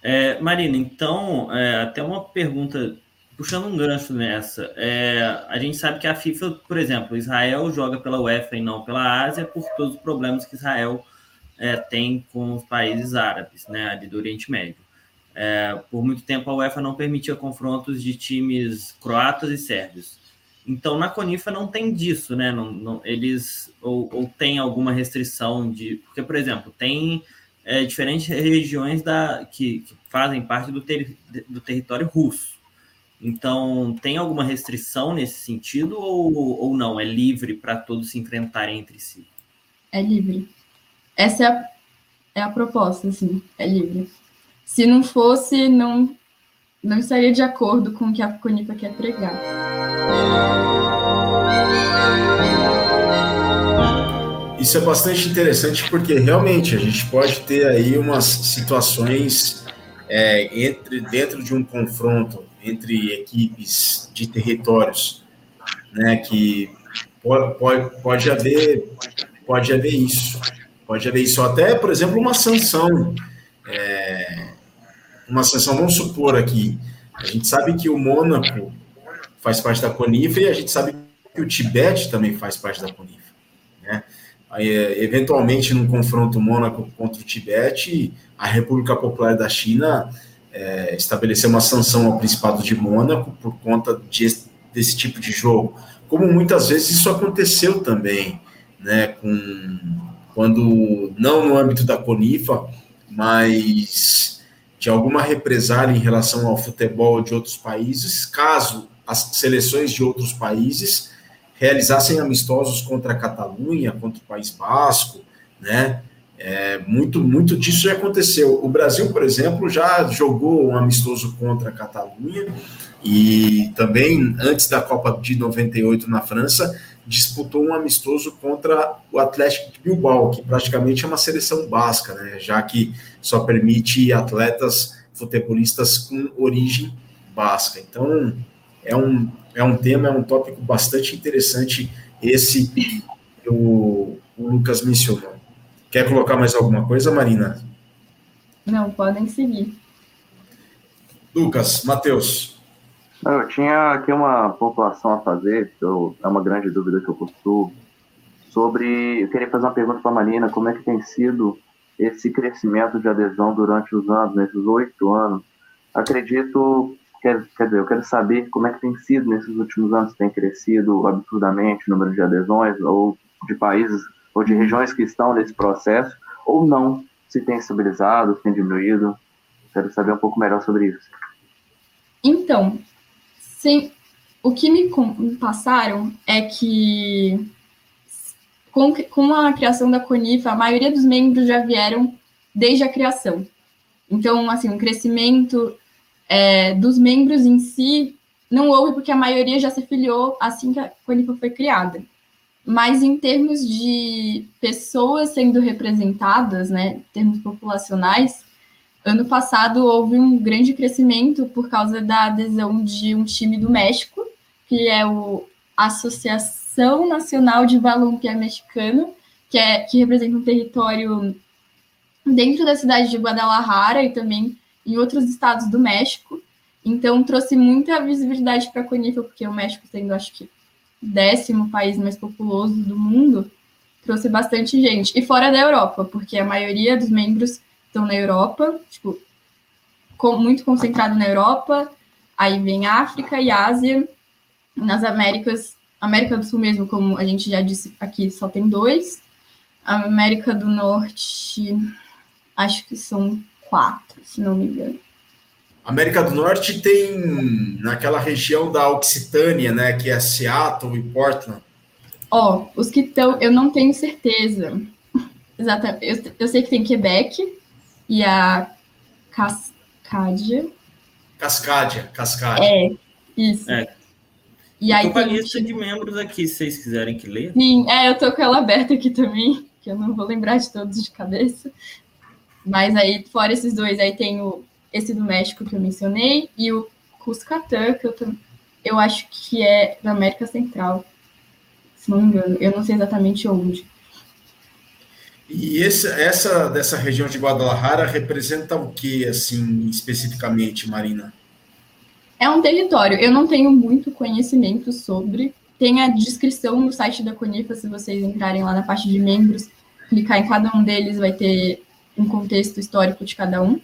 É, Marina, então, é, até uma pergunta, puxando um gancho nessa. É, a gente sabe que a FIFA, por exemplo, Israel joga pela UEFA e não pela Ásia por todos os problemas que Israel é, tem com os países árabes, né, ali do Oriente Médio. É, por muito tempo a UEFA não permitia confrontos de times croatas e sérvios. Então, na Conifa não tem disso, né? Não, não, eles ou, ou tem alguma restrição de. Porque, por exemplo, tem é, diferentes regiões da, que, que fazem parte do, ter, do território russo. Então, tem alguma restrição nesse sentido ou, ou não? É livre para todos se enfrentarem entre si? É livre. Essa é a, é a proposta, assim, é livre. Se não fosse, não, não estaria de acordo com o que a Conifa quer pregar. Isso é bastante interessante porque realmente a gente pode ter aí umas situações é, entre dentro de um confronto entre equipes de territórios, né, que pode, pode, pode haver pode haver isso, pode haver isso até, por exemplo, uma sanção, é, uma sanção. Vamos supor aqui, a gente sabe que o Mônaco faz parte da CONIFA e a gente sabe que o Tibete também faz parte da CONIFA. Né? Aí, é, eventualmente, num confronto Mônaco contra o Tibete, a República Popular da China é, estabeleceu uma sanção ao Principado de Mônaco por conta de, desse tipo de jogo. Como muitas vezes isso aconteceu também, né, com, quando, não no âmbito da CONIFA, mas de alguma represália em relação ao futebol de outros países, caso as seleções de outros países realizassem amistosos contra a Catalunha, contra o País Basco, né? É, muito, muito disso já aconteceu. O Brasil, por exemplo, já jogou um amistoso contra a Catalunha e também, antes da Copa de 98 na França, disputou um amistoso contra o Atlético de Bilbao, que praticamente é uma seleção básica, né, já que só permite atletas futebolistas com origem basca. Então, é um, é um tema, é um tópico bastante interessante esse que o, o Lucas mencionou. Quer colocar mais alguma coisa, Marina? Não, podem seguir. Lucas, Matheus. Eu tinha aqui uma pontuação a fazer, eu, é uma grande dúvida que eu possuo, sobre. Eu queria fazer uma pergunta para a Marina: como é que tem sido esse crescimento de adesão durante os anos, nesses oito anos? Acredito, quer, quer dizer, eu quero saber como é que tem sido nesses últimos anos, tem crescido absurdamente o número de adesões, ou de países, ou de regiões que estão nesse processo, ou não, se tem estabilizado, se tem diminuído. Quero saber um pouco melhor sobre isso. Então, Sim, o que me, passaram é que com, a criação da Conifa, a maioria dos membros já vieram desde a criação. Então, assim, o crescimento é, dos membros em si não houve porque a maioria já se filiou assim que a Conifa foi criada. Mas em termos de pessoas sendo representadas, né, termos populacionais, Ano passado houve um grande crescimento por causa da adesão de um time do México, que é o Associação Nacional de Balompié Mexicano, que, é, que representa um território dentro da cidade de Guadalajara e também em outros estados do México. Então trouxe muita visibilidade para a Conifa, porque o México sendo, acho que, décimo país mais populoso do mundo, trouxe bastante gente. E fora da Europa, porque a maioria dos membros estão na Europa, tipo, com, muito concentrado na Europa, aí vem África e Ásia, nas Américas, América do Sul mesmo, como a gente já disse aqui, só tem dois, América do Norte, acho que são quatro, se não me engano. América do Norte tem naquela região da Occitânia, né, que é Seattle e Portland. Ó, oh, os que estão, eu não tenho certeza. Exatamente. Eu, eu sei que tem Quebec, e a Cascadia. Cascadia, Cascadia. É, isso. É. E eu aí tô com a lista de membros aqui, se vocês quiserem que leia. Sim, é, eu tô com ela aberta aqui também, que eu não vou lembrar de todos de cabeça. Mas aí, fora esses dois, aí tem o, esse do México que eu mencionei e o Cuscatã, que eu, eu acho que é da América Central, se não me engano. Eu não sei exatamente onde. E esse, essa dessa região de Guadalajara representa o que, assim, especificamente, Marina? É um território. Eu não tenho muito conhecimento sobre. Tem a descrição no site da Conifa, se vocês entrarem lá na parte de membros, clicar em cada um deles, vai ter um contexto histórico de cada um.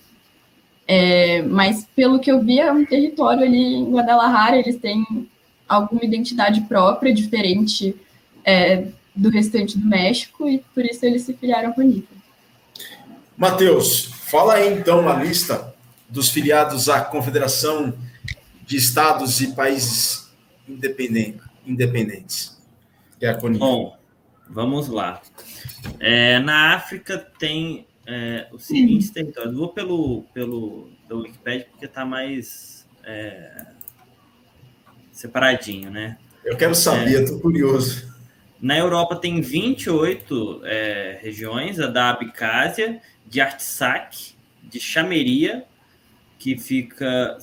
É, mas pelo que eu vi, é um território ali em Guadalajara, eles têm alguma identidade própria, diferente é, do restante do México e por isso eles se filiaram com a Nipah. Matheus, fala aí então uma lista dos filiados à Confederação de Estados e Países Independentes, que é a CONIFA. Bom, vamos lá. É, na África tem é, os seguintes territórios. Vou pelo, pelo da Wikipedia porque está mais é, separadinho, né? Eu quero saber, estou curioso. Na Europa tem 28 é, regiões, a da Abcásia, de Artsakh, de Chameria, que fica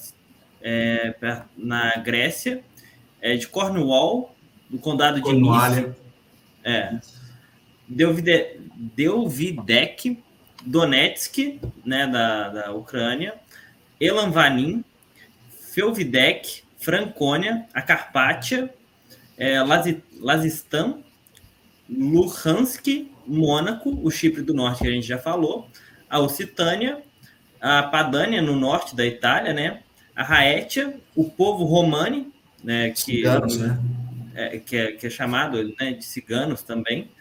é, na Grécia, é, de Cornwall, do condado de Nice, é, Delvidek, Donetsk, né, da, da Ucrânia, Elanvanin, Felvidek, Francônia, a Carpátia, é, Lazistan, Luhansk, Mônaco, o Chipre do Norte que a gente já falou, a Occitânia, a Padânia no norte da Itália, né? A Raetia, o povo romani, né? Que, ciganos, né? É, que, é, que é chamado né, de ciganos também.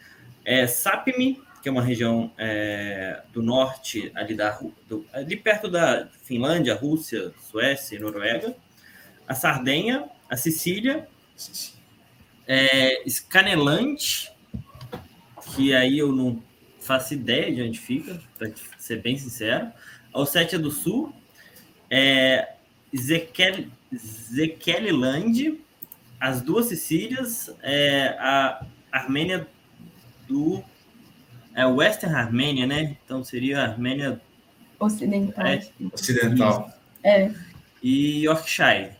É, Sapmi, que é uma região é, do norte, ali, da, do, ali perto da Finlândia, Rússia, Suécia e Noruega. A Sardenha, a Sicília, é, Scaneland, que aí eu não faço ideia de onde fica, para ser bem sincero. A Ossétia do Sul é Zekeliland, as duas Sicílias, é, a Armênia do é Western Armênia, né? Então seria a Armênia Ocidental. É, Ocidental. É. e Yorkshire.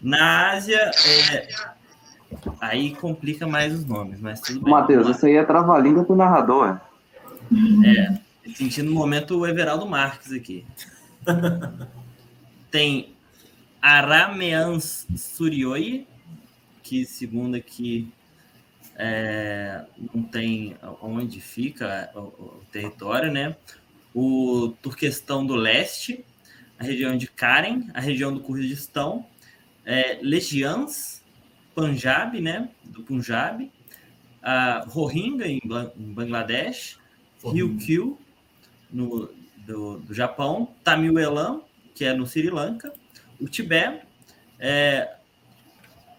Na Ásia, é, aí complica mais os nomes, mas tudo bem. Matheus, isso aí é trava-língua pro narrador. É, sentindo no momento o Everaldo Marques aqui. Tem Aramean Surioi, que segundo aqui é, não tem onde fica o, o território, né? O Turquestão do Leste, a região de Karen, a região do Kurdistão, é, Legians, Punjab, né? Do Punjab, a Rohingya em, Bangladesh, Ryukyu no do, do Japão, Tamil Elam, que é no Sri Lanka, o Tibete, é,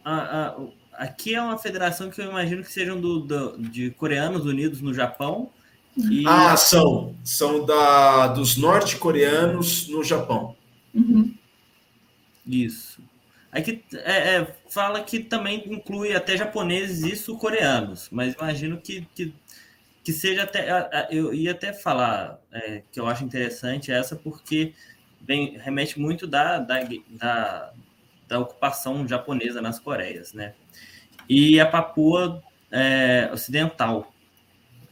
a- a- aqui é uma federação que eu imagino que sejam do, do- de coreanos unidos no Japão. E, Ah, são. São da, dos norte-coreanos no Japão. Uhum. Isso. Aqui é, é, fala que também inclui até japoneses e sul-coreanos, mas imagino que, que, que seja até. Eu ia até falar é, que eu acho interessante essa, porque vem, remete muito da, da, da, da ocupação japonesa nas Coreias, né? E a Papua é, Ocidental.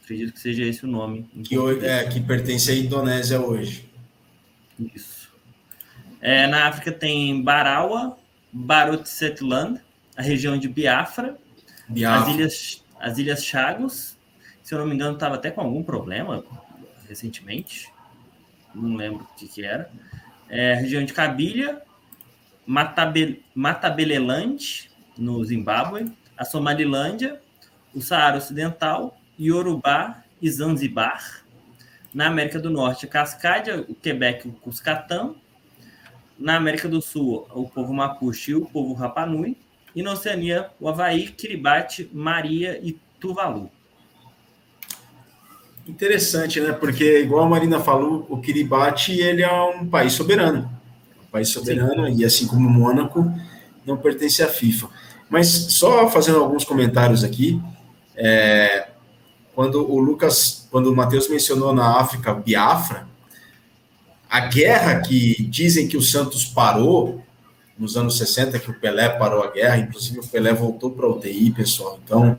Acredito que seja esse o nome. Que, hoje- é, que pertence à Indonésia hoje. Isso. É, na África tem Barawa, Barotsetland, a região de Biafra, as Biafra. ilhas, as ilhas Chagos. Se eu não me engano, estava até com algum problema recentemente. Não lembro o que, que era. É, a região de Cabilha, Matabe, Matabeleland, no Zimbábue, a Somalilândia, o Saara Ocidental, Yorubá e Zanzibar. Na América do Norte, a Cascádia, o Quebec o Cuscatã. Na América do Sul, o povo Mapuche e o povo Rapanui. E na Oceania, o Havaí, Kiribati, Maria e Tuvalu. Interessante, né? Porque, igual a Marina falou, o Kiribati ele é um país soberano. Um país soberano, e assim como o Mônaco, não pertence à FIFA. Mas só fazendo alguns comentários aqui, é, quando o Lucas, quando o Matheus mencionou na África Biafra, a guerra que dizem que o Santos parou nos anos 60, que o Pelé parou a guerra, inclusive o Pelé voltou para a UTI, pessoal. Então,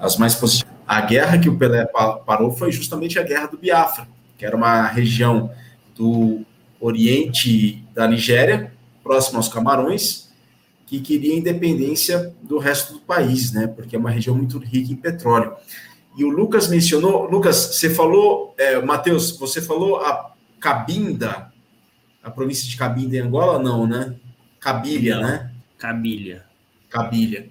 as mais positivas. A guerra que o Pelé pa- parou foi justamente a guerra do Biafra, que era uma região do oriente da Nigéria, próximo aos Camarões, que queria independência do resto do país, né? Porque é uma região muito rica em petróleo. E o Lucas mencionou, Lucas, você falou, é, Matheus, você falou a Cabinda, a província de Cabinda em Angola, não, né? Cabilha, Não. né? Cabilha. Cabilha.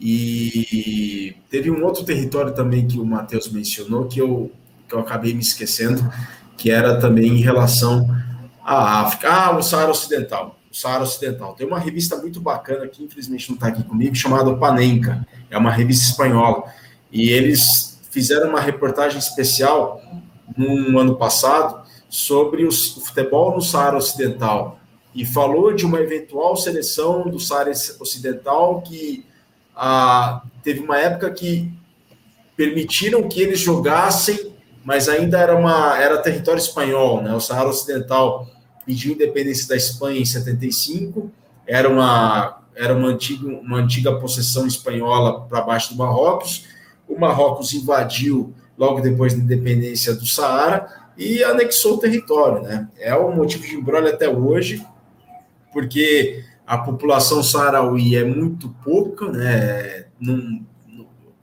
E teve um outro território também que o Matheus mencionou, que eu, que eu acabei me esquecendo, que era também em relação à África. Ah, o Saara Ocidental. O Saara Ocidental. Tem uma revista muito bacana que infelizmente não está aqui comigo, chamada Panenka. É uma revista espanhola. E eles fizeram uma reportagem especial no ano passado sobre o futebol no Saara Ocidental. E falou de uma eventual seleção do Saara Ocidental que ah, teve uma época que permitiram que eles jogassem, mas ainda era, uma, era território espanhol, né? O Saara Ocidental pediu independência da Espanha em 75, era uma, era uma, antiga, uma antiga possessão espanhola para baixo do Marrocos. O Marrocos invadiu logo depois da independência do Saara e anexou o território, né? É um motivo de embrolho até hoje, porque a população sarauí é muito pouca, né? Num,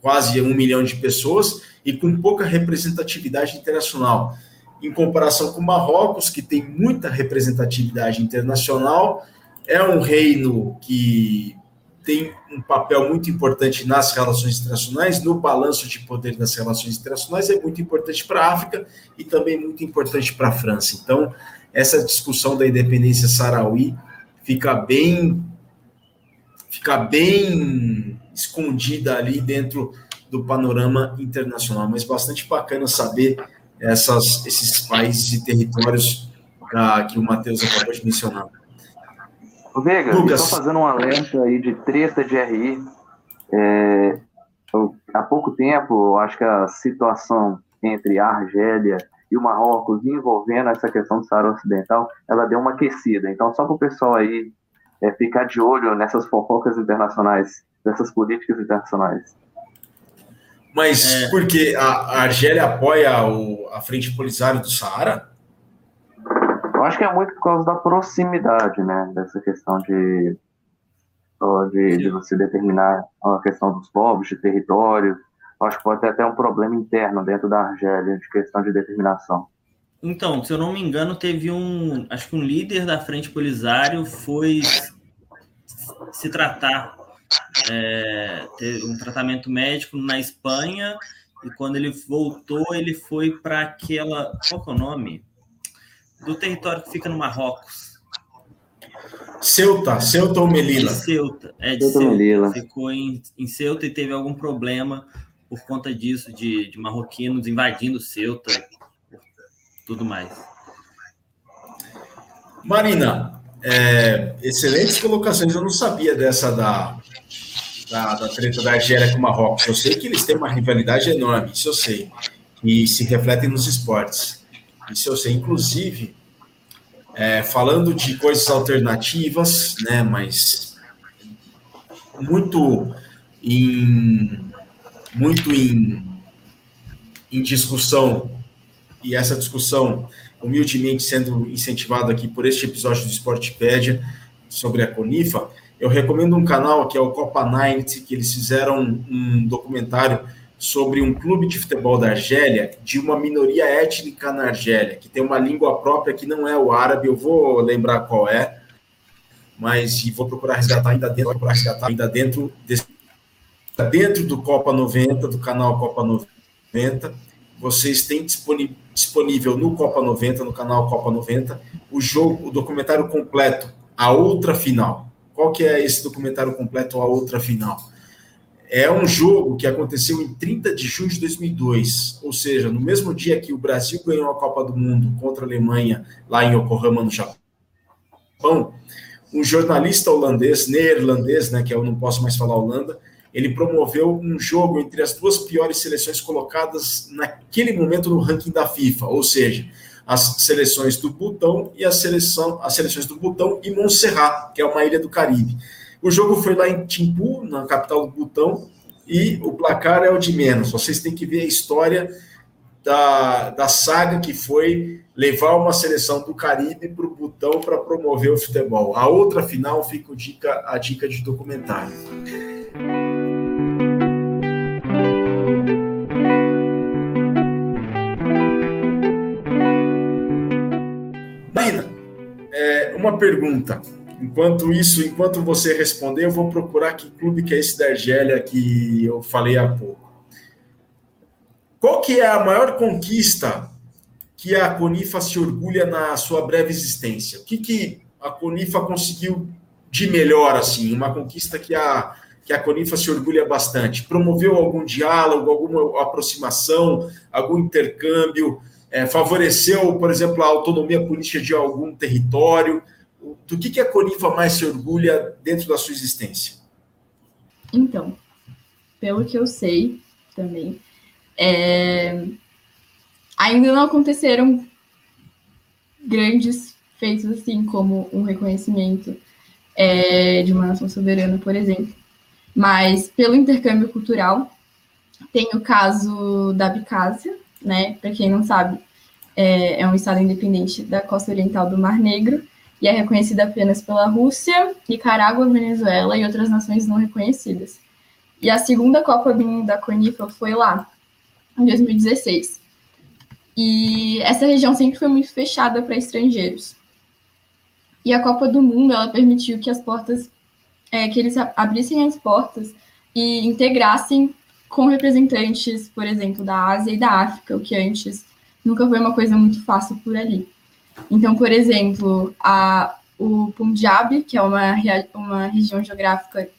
quase um milhão de pessoas e com pouca representatividade internacional. Em comparação com Marrocos, que tem muita representatividade internacional, é um reino que tem um papel muito importante nas relações internacionais, no balanço de poder das relações internacionais, é muito importante para a África e também muito importante para a França. Então, essa discussão da independência sarauí fica bem fica bem escondida ali dentro do panorama internacional. Mas bastante bacana saber essas, esses países e territórios ah, que o Matheus acabou de mencionar. Vega, Lucas. estou fazendo um alerta aí de treta de RI. É, eu, há pouco tempo, acho que a situação entre a Argélia e o Marrocos envolvendo essa questão do Saara Ocidental, ela deu uma aquecida. Então, só para o pessoal aí é, ficar de olho nessas fofocas internacionais, nessas políticas internacionais. Mas é... porque a Argélia apoia o, a Frente Polisário do Saara? Eu acho que é muito por causa da proximidade, né? Dessa questão de, de, de você determinar a questão dos povos, de território. Eu acho que pode ter até um problema interno dentro da Argélia, de questão de determinação. Então, se eu não me engano, teve um. Acho que um líder da Frente Polisário foi se tratar, é, ter um tratamento médico na Espanha, e quando ele voltou, ele foi para aquela. Qual é o nome? Do território que fica no Marrocos. Ceuta, Ceuta ou Melilla? Ceuta, é de Ceuta. Ceuta. Ficou em, em Ceuta e teve algum problema por conta disso, de, de marroquinos invadindo Ceuta, tudo mais. Marina, é, excelentes colocações. Eu não sabia dessa da, da, da treta da Argélia com o Marrocos. Eu sei que eles têm uma rivalidade enorme, isso eu sei. E se refletem nos esportes. Isso eu sei. Inclusive, é, falando de coisas alternativas, né, mas muito em, muito em, em discussão, e essa discussão humildemente sendo incentivada aqui por este episódio do Sportpedia sobre a Conifa, eu recomendo um canal que é o Copa Night, que eles fizeram um documentário sobre um clube de futebol da Argélia, de uma minoria étnica na Argélia, que tem uma língua própria que não é o árabe, eu vou lembrar qual é, mas vou procurar resgatar ainda dentro, procurar resgatar ainda dentro desse, dentro do Copa 90, do canal Copa 90, vocês têm disponível no Copa 90, no canal Copa 90, o jogo, o documentário completo, a outra final. Qual que é esse documentário completo, a outra final? É um jogo que aconteceu em 30 de junho de 2002, ou seja, no mesmo dia que o Brasil ganhou a Copa do Mundo contra a Alemanha, lá em Yokohama, no Japão, um jornalista holandês, neerlandês, né, que eu não posso mais falar Holanda, ele promoveu um jogo entre as duas piores seleções colocadas naquele momento no ranking da FIFA, ou seja, as seleções do Butão e a seleção, as seleções do Butão e Montserrat, que é uma ilha do Caribe. O jogo foi lá em Timpu, na capital do Butão, e o placar é o de menos. Vocês têm que ver a história da, da saga que foi levar uma seleção do Caribe para o Butão para promover o futebol. A outra final fica dica, a dica de documentário. Marina, é, uma pergunta. Enquanto isso, enquanto você responder, eu vou procurar que clube que é esse da Argélia que eu falei há pouco. Qual que é a maior conquista que a Conifa se orgulha na sua breve existência? O que, que a Conifa conseguiu de melhor, assim? Uma conquista que a, que a Conifa se orgulha bastante? Promoveu algum diálogo, alguma aproximação, algum intercâmbio? É, favoreceu, por exemplo, a autonomia política de algum território? Do que, que a Conifa mais se orgulha dentro da sua existência? Então, pelo que eu sei também, é... ainda não aconteceram grandes feitos assim, como um reconhecimento é, de uma nação soberana, por exemplo. Mas pelo intercâmbio cultural, tem o caso da Abcásia, né? Para quem não sabe, é, é um estado independente da costa oriental do Mar Negro, e é reconhecida apenas pela Rússia, Nicarágua, Venezuela e outras nações não reconhecidas. E a segunda Copa da CONIFA foi lá, em 2016. E essa região sempre foi muito fechada para estrangeiros. E a Copa do Mundo, ela permitiu que as portas, é, que eles abrissem as portas e integrassem com representantes, por exemplo, da Ásia e da África, o que antes nunca foi uma coisa muito fácil por ali. Então, por exemplo, a, o Punjab, que é uma, uma região geográfica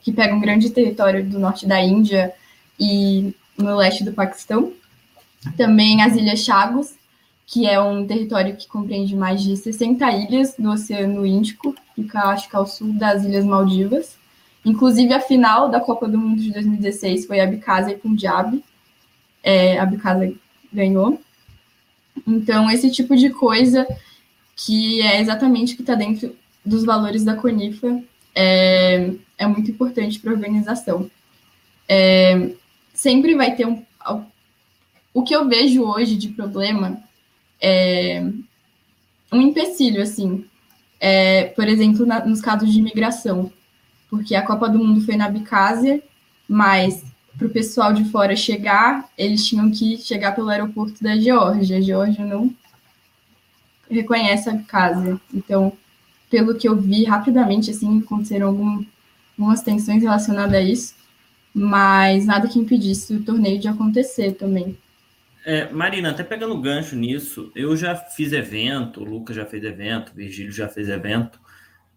que pega um grande território do norte da Índia, e no leste do Paquistão. Também as Ilhas Chagos, que é um território que compreende mais de 60 ilhas no Oceano Índico, fica acho que ao sul das Ilhas Maldivas. Inclusive a final da Copa do Mundo de 2016 foi Abkhazia e Punjab. É, Abkhazia ganhou. Então esse tipo de coisa que é exatamente o que está dentro dos valores da Conifa é, é muito importante para a organização. É, sempre vai ter um. O que eu vejo hoje de problema é um empecilho, assim. É, por exemplo, na, nos casos de imigração, porque a Copa do Mundo foi na Bicásia, mas para o pessoal de fora chegar, eles tinham que chegar pelo aeroporto da Geórgia. A Geórgia não reconhece a Bicásia. Então, pelo que eu vi rapidamente, assim, aconteceram algum, algumas tensões relacionadas a isso, mas nada que impedisse o torneio de acontecer também. É, Marina, até pegando gancho nisso, eu já fiz evento, o Lucas já fez evento, o Virgílio já fez evento,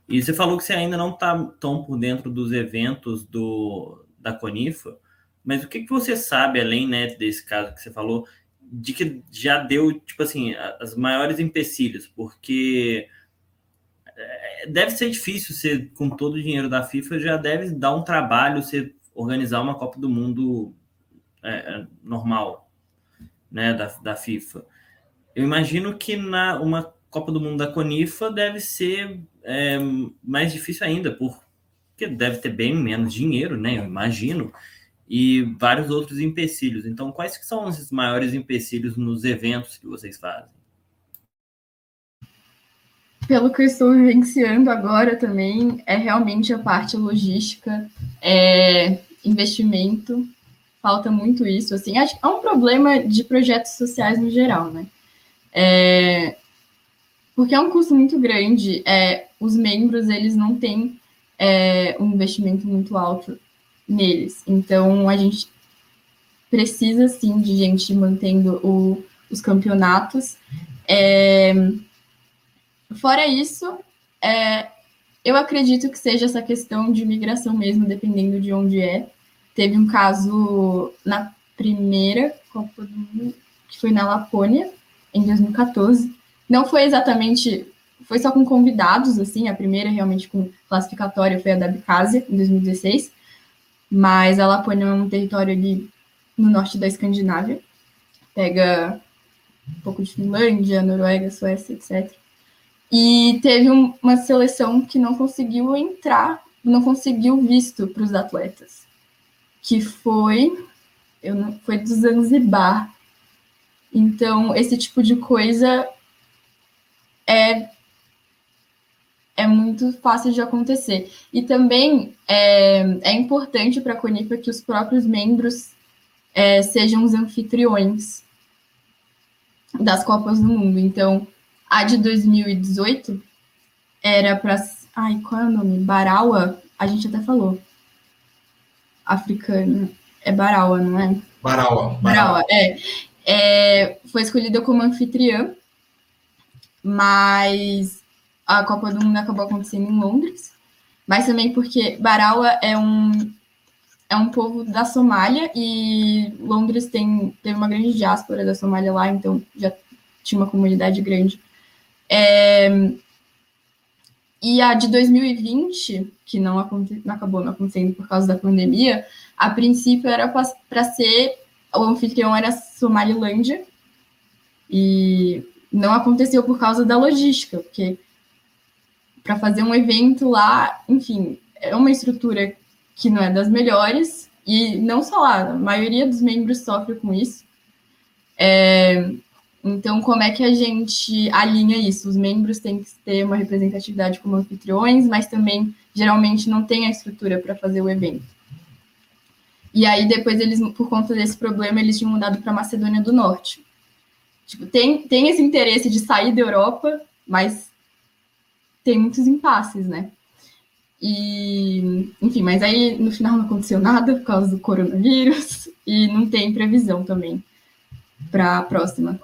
e você falou que você ainda não está tão por dentro dos eventos do, da Conifa, mas o que, que você sabe, além né, desse caso que você falou, de que já deu, tipo assim, as maiores empecilhos, porque é, deve ser difícil você, com todo o dinheiro da FIFA, já deve dar um trabalho você organizar uma Copa do Mundo é, é, normal, né, da, da FIFA. Eu imagino que na uma Copa do Mundo da Conifa deve ser é, mais difícil ainda, porque deve ter bem menos dinheiro, né? Eu imagino, e vários outros empecilhos. Então, quais que são os maiores empecilhos nos eventos que vocês fazem? pelo que eu estou vivenciando agora também, é realmente a parte logística, é investimento, falta muito isso, assim, acho que é um problema de projetos sociais no geral, né? É, porque é um custo muito grande, é, os membros, eles não têm é, um investimento muito alto neles, então a gente precisa, sim, de gente mantendo o, os campeonatos, é, Fora isso, é, eu acredito que seja essa questão de migração mesmo, dependendo de onde é. Teve um caso na primeira Copa do Mundo, que foi na Lapônia, em 2014. Não foi exatamente, foi só com convidados, assim, a primeira realmente com classificatória foi a da Abkhazia, em 2016. Mas a Lapônia é um território ali no norte da Escandinávia. Pega um pouco de Finlândia, Noruega, Suécia, etc. E teve um, uma seleção que não conseguiu entrar, não conseguiu visto para os atletas, que foi, eu não, foi do Zanzibar. Então, esse tipo de coisa é, é muito fácil de acontecer. E também é, é importante para a Conipa que os próprios membros é, sejam os anfitriões das Copas do Mundo. Então, a de 2018 era para. Ai, qual é o nome? Baraua? A gente até falou. Africana. É Baraua, não é? Baraua. Baraua, é. é. Foi escolhida como anfitriã, mas a Copa do Mundo acabou acontecendo em Londres. Mas também porque Baraua é um, é um povo da Somália e Londres tem, teve uma grande diáspora da Somália lá, então já tinha uma comunidade grande é, e a de 2020, que não, não acabou não acontecendo por causa da pandemia, a princípio era para ser o anfitrião era Somalilândia e não aconteceu por causa da logística, porque para fazer um evento lá, enfim, é uma estrutura que não é das melhores e não só lá, a maioria dos membros sofre com isso. É, então, como é que a gente alinha isso? Os membros têm que ter uma representatividade como anfitriões, mas também geralmente não tem a estrutura para fazer o evento. E aí, depois, eles, por conta desse problema, eles tinham mudado para Macedônia do Norte. Tipo, tem, tem esse interesse de sair da Europa, mas tem muitos impasses, né? E, enfim, mas aí no final não aconteceu nada por causa do coronavírus e não tem previsão também para a próxima.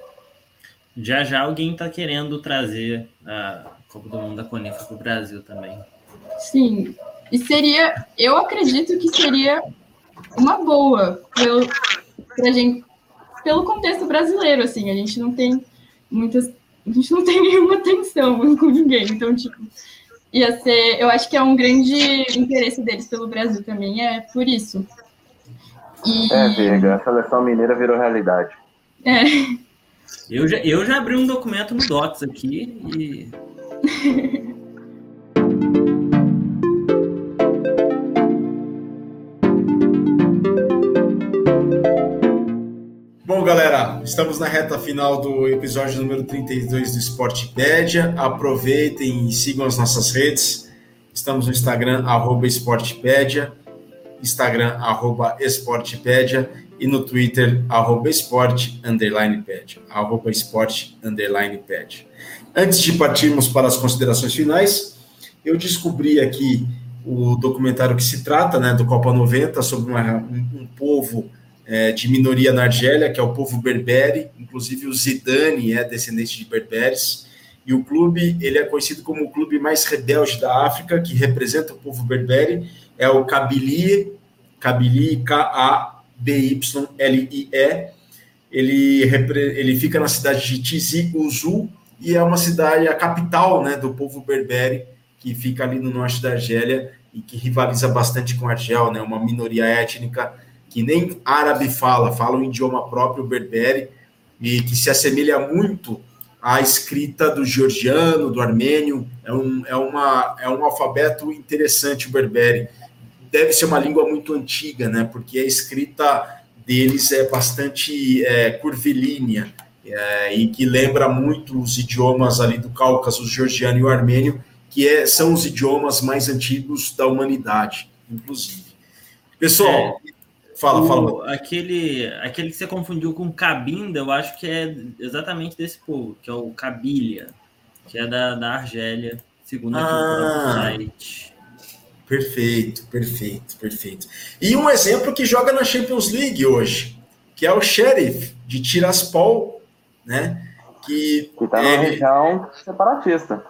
Já já alguém está querendo trazer a Copa do Mundo da Conifa para o Brasil também. Sim. E seria, eu acredito que seria uma boa pelo, pra gente, pelo contexto brasileiro, assim, a gente não tem muitas, a gente não tem nenhuma tensão com ninguém, então, tipo, ia ser, eu acho que é um grande interesse deles pelo Brasil também, é por isso. E... É, Vega, a seleção mineira virou realidade. É. Eu já, eu já abri um documento no Docs aqui e. Bom, galera, estamos na reta final do episódio número 32 do Esportipédia. Aproveitem e sigam as nossas redes. Estamos no Instagram, arroba Esportipédia, Instagram, arroba Esportipédia e no Twitter, arroba esporte, underline pad, arroba esporte, underline. Antes de partirmos para as considerações finais, eu descobri aqui o documentário que se trata, né, do Copa 90, sobre uma, um, um, povo é, de minoria na Argélia, que é o povo berbere, inclusive o Zidane é descendente de berberes, e o clube, ele é conhecido como o clube mais rebelde da África, que representa o povo berbere, é o Kabylie, Kabylie, K-A B-Y-L-I-E. Ele, ele fica na cidade de Tizi Ouzou e é uma cidade, a capital né, do povo berbere, que fica ali no norte da Argélia e que rivaliza bastante com Argel, né, uma minoria étnica que nem árabe fala, fala um idioma próprio berbere e que se assemelha muito à escrita do georgiano, do armênio. É um, é uma, é um alfabeto interessante o berbere deve ser uma língua muito antiga, né? Porque a escrita deles é bastante é, curvilínea é, e que lembra muito os idiomas ali do Cáucaso, o georgiano e o armênio, que é, são os idiomas mais antigos da humanidade, inclusive. Pessoal, é, fala, o, fala. Aquele, aquele que você confundiu com Cabinda, eu acho que é exatamente desse povo, que é o Cabilha, que é da, da Argélia, segundo aqui ah. o site. Perfeito, perfeito, perfeito. E um exemplo que joga na Champions League hoje, que é o Sheriff de Tiraspol, né? Que está na região separatista.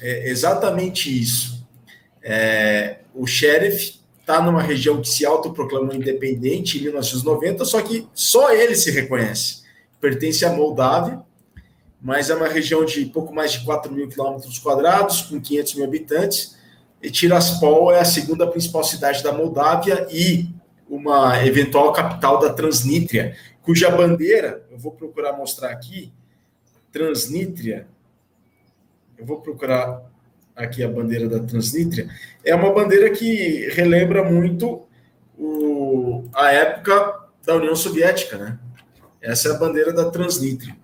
É exatamente isso. É, o Sheriff está numa região que se autoproclamou independente em 1990, só que só ele se reconhece. Pertence à Moldávia, mas é uma região de pouco mais de 4 mil quilômetros quadrados, com 500 mil habitantes e Tiraspol é a segunda principal cidade da Moldávia e uma eventual capital da Transnítria, cuja bandeira, eu vou procurar mostrar aqui, Transnítria, eu vou procurar aqui a bandeira da Transnítria, é uma bandeira que relembra muito o, a época da União Soviética, né? Essa é a bandeira da Transnítria.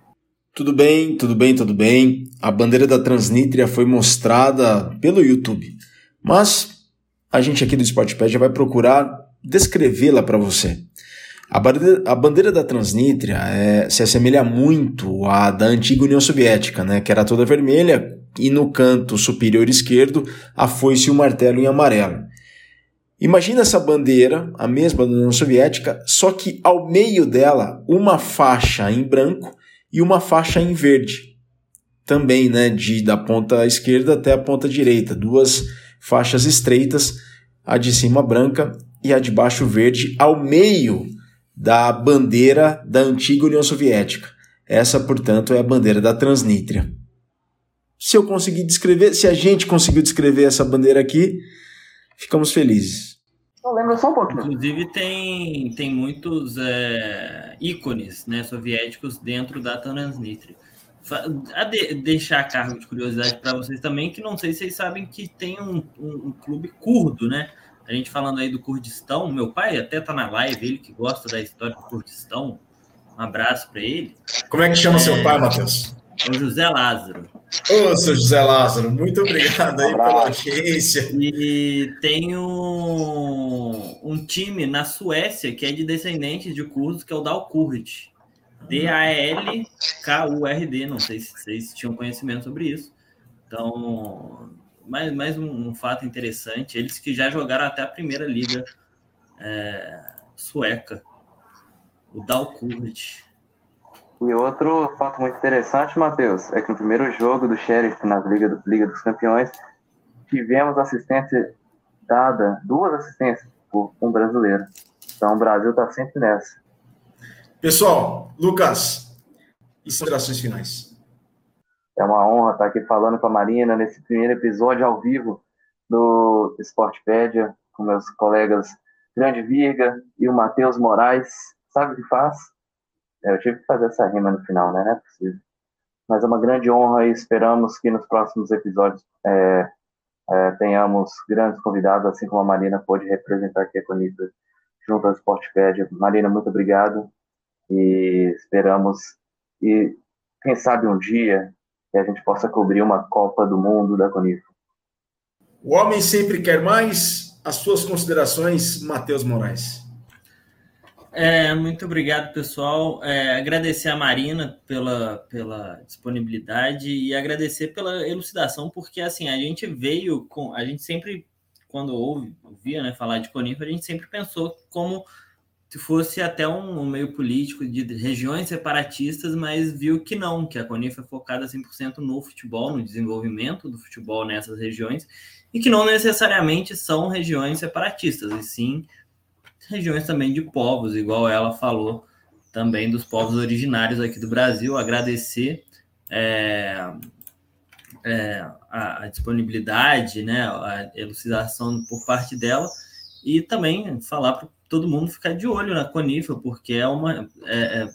Tudo bem, tudo bem, tudo bem. A bandeira da Transnítria foi mostrada pelo YouTube. Mas a gente aqui do Sportpad já vai procurar descrevê-la para você. A bandeira, a bandeira da Transnistria é, se assemelha muito à da antiga União Soviética, né, que era toda vermelha e no canto superior esquerdo a foice e o martelo em amarelo. Imagina essa bandeira, a mesma da União Soviética, só que ao meio dela uma faixa em branco e uma faixa em verde. Também, né, de da ponta esquerda até a ponta direita, duas faixas estreitas, a de cima branca e a de baixo verde, ao meio da bandeira da antiga União Soviética. Essa, portanto, é a bandeira da Transnistria. Se eu conseguir descrever, se a gente conseguiu descrever essa bandeira aqui, ficamos felizes. lembra só um pouquinho. Inclusive tem, tem muitos é, ícones né, soviéticos dentro da Transnistria a de, deixar a cargo de curiosidade para vocês também, que não sei se vocês sabem que tem um, um, um, clube curdo, né? A gente falando aí do Kurdistão, meu pai até tá na live, ele que gosta da história do Kurdistão. Um abraço para ele. Como é que chama é, seu pai, Matheus? O José Lázaro. Ô, seu José Lázaro, muito obrigado aí pela audiência. E tem um, um time na Suécia que é de descendentes de curdos, que é o Dalkurd. D-A-L-K-U-R-D. Não sei se vocês tinham conhecimento sobre isso. Então, mais, mais um, um fato interessante: eles que já jogaram até a primeira liga é, sueca, o Dalkurd. E outro fato muito interessante, Matheus, é que no primeiro jogo do Sheriff na Liga, do, Liga dos Campeões, tivemos assistência dada, duas assistências por um brasileiro. Então o Brasil está sempre nessa. Pessoal, Lucas, e considerações finais. É uma honra estar aqui falando com a Marina nesse primeiro episódio ao vivo do Sportpedia, com meus colegas Grande Virga e o Matheus Moraes. Sabe o que faz? Eu tive que fazer essa rima no final, né? Não é possível. Mas é uma grande honra e esperamos que nos próximos episódios é, é, tenhamos grandes convidados, assim como a Marina pôde representar aqui a Conifra junto ao Sportpedia. Marina, muito obrigado e esperamos e quem sabe um dia que a gente possa cobrir uma Copa do Mundo da Conifra. O homem sempre quer mais. As suas considerações, Matheus Moraes. É, muito obrigado, pessoal. É, agradecer a Marina pela, pela disponibilidade e agradecer pela elucidação, porque assim, a gente veio com. A gente sempre, quando ouve, ouvia né, falar de Conifra, a gente sempre pensou como se fosse até um, um, meio político de regiões separatistas, mas viu que não, que a Conifra é focada 100% no futebol, no desenvolvimento do futebol nessas regiões, e que não necessariamente são regiões separatistas, e sim regiões também de povos, igual ela falou também dos povos originários aqui do Brasil. Agradecer é, é, a, a, disponibilidade, né, a elucidação por parte dela e também falar para todo mundo ficar de olho na Conifa, porque é uma é, é,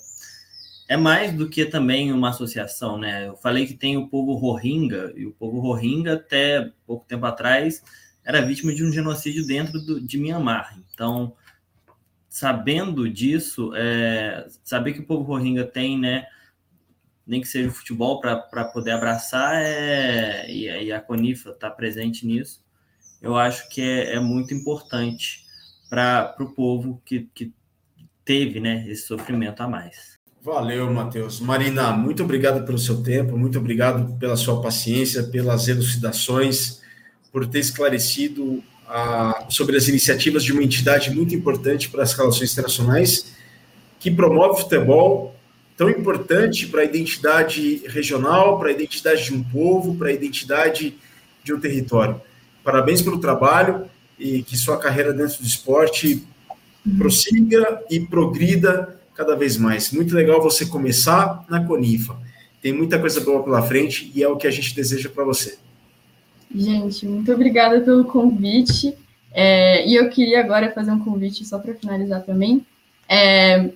é, mais do que também uma associação, né? Eu falei que tem o povo Rohingya e o povo Rohingya até pouco tempo atrás era vítima de um genocídio dentro do, de Myanmar. Então sabendo disso, é, saber que o povo Rohingya tem, né, nem que seja o futebol para poder abraçar, é, e, e a Conifa está presente nisso, eu acho que é, é muito importante para o povo que, que teve né, esse sofrimento a mais. Valeu, Matheus. Marina, muito obrigado pelo seu tempo, muito obrigado pela sua paciência, pelas elucidações, por ter esclarecido a, sobre as iniciativas de uma entidade muito importante para as relações internacionais, que promove futebol tão importante para a identidade regional, para a identidade de um povo, para a identidade de um território. Parabéns pelo trabalho e que sua carreira dentro do esporte prossiga e progrida cada vez mais. Muito legal você começar na Conifa. Tem muita coisa boa pela frente e é o que a gente deseja para você. Gente, muito obrigada pelo convite. É, e eu queria agora fazer um convite só para finalizar também. É,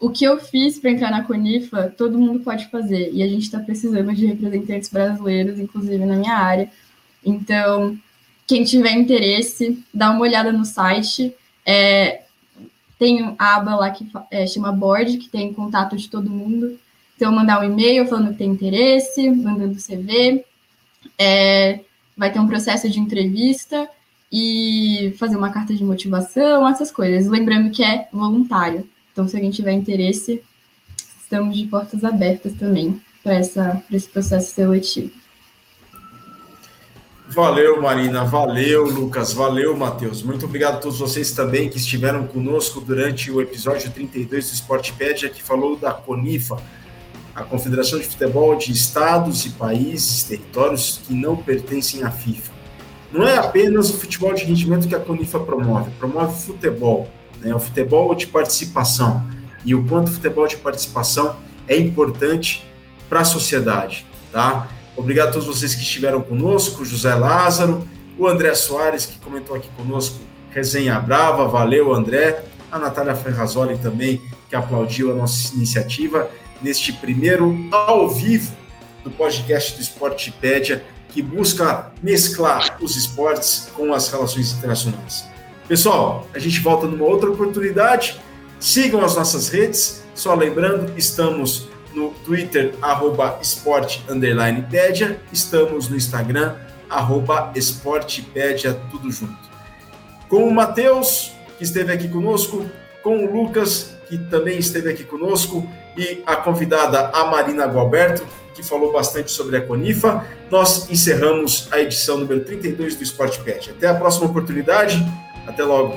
o que eu fiz para entrar na Conifa, todo mundo pode fazer. E a gente está precisando de representantes brasileiros, inclusive na minha área. Então, quem tiver interesse, dá uma olhada no site. É, tem a aba lá que é, chama Board, que tem contato de todo mundo. Então, mandar um e-mail falando que tem interesse, mandando CV. É, vai ter um processo de entrevista e fazer uma carta de motivação, essas coisas. Lembrando que é voluntário. Então, se alguém tiver interesse, estamos de portas abertas também para esse processo seletivo. Valeu, Marina. Valeu, Lucas. Valeu, Matheus. Muito obrigado a todos vocês também que estiveram conosco durante o episódio 32 do Sportpedia, que falou da Conifa, a Confederação de Futebol de Estados e Países, territórios que não pertencem à FIFA. Não é apenas o futebol de rendimento que a Conifa promove, promove futebol, né? o futebol de participação. E o quanto o futebol de participação é importante para a sociedade. Tá? Obrigado a todos vocês que estiveram conosco, José Lázaro, o André Soares, que comentou aqui conosco, resenha brava, valeu André, a Natália Ferrazoli também, que aplaudiu a nossa iniciativa neste primeiro ao vivo do podcast do Esportipédia, que busca mesclar os esportes com as relações internacionais. Pessoal, a gente volta numa outra oportunidade. Sigam as nossas redes. Só lembrando, estamos no Twitter, arroba Estamos no Instagram, arroba esportepédia, tudo junto. Com o Matheus, que esteve aqui conosco, com o Lucas, que também esteve aqui conosco, e a convidada, a Marina Gualberto, que falou bastante sobre a Conifa. Nós encerramos a edição número 32 do Esporte Pet. Até a próxima oportunidade. Até logo.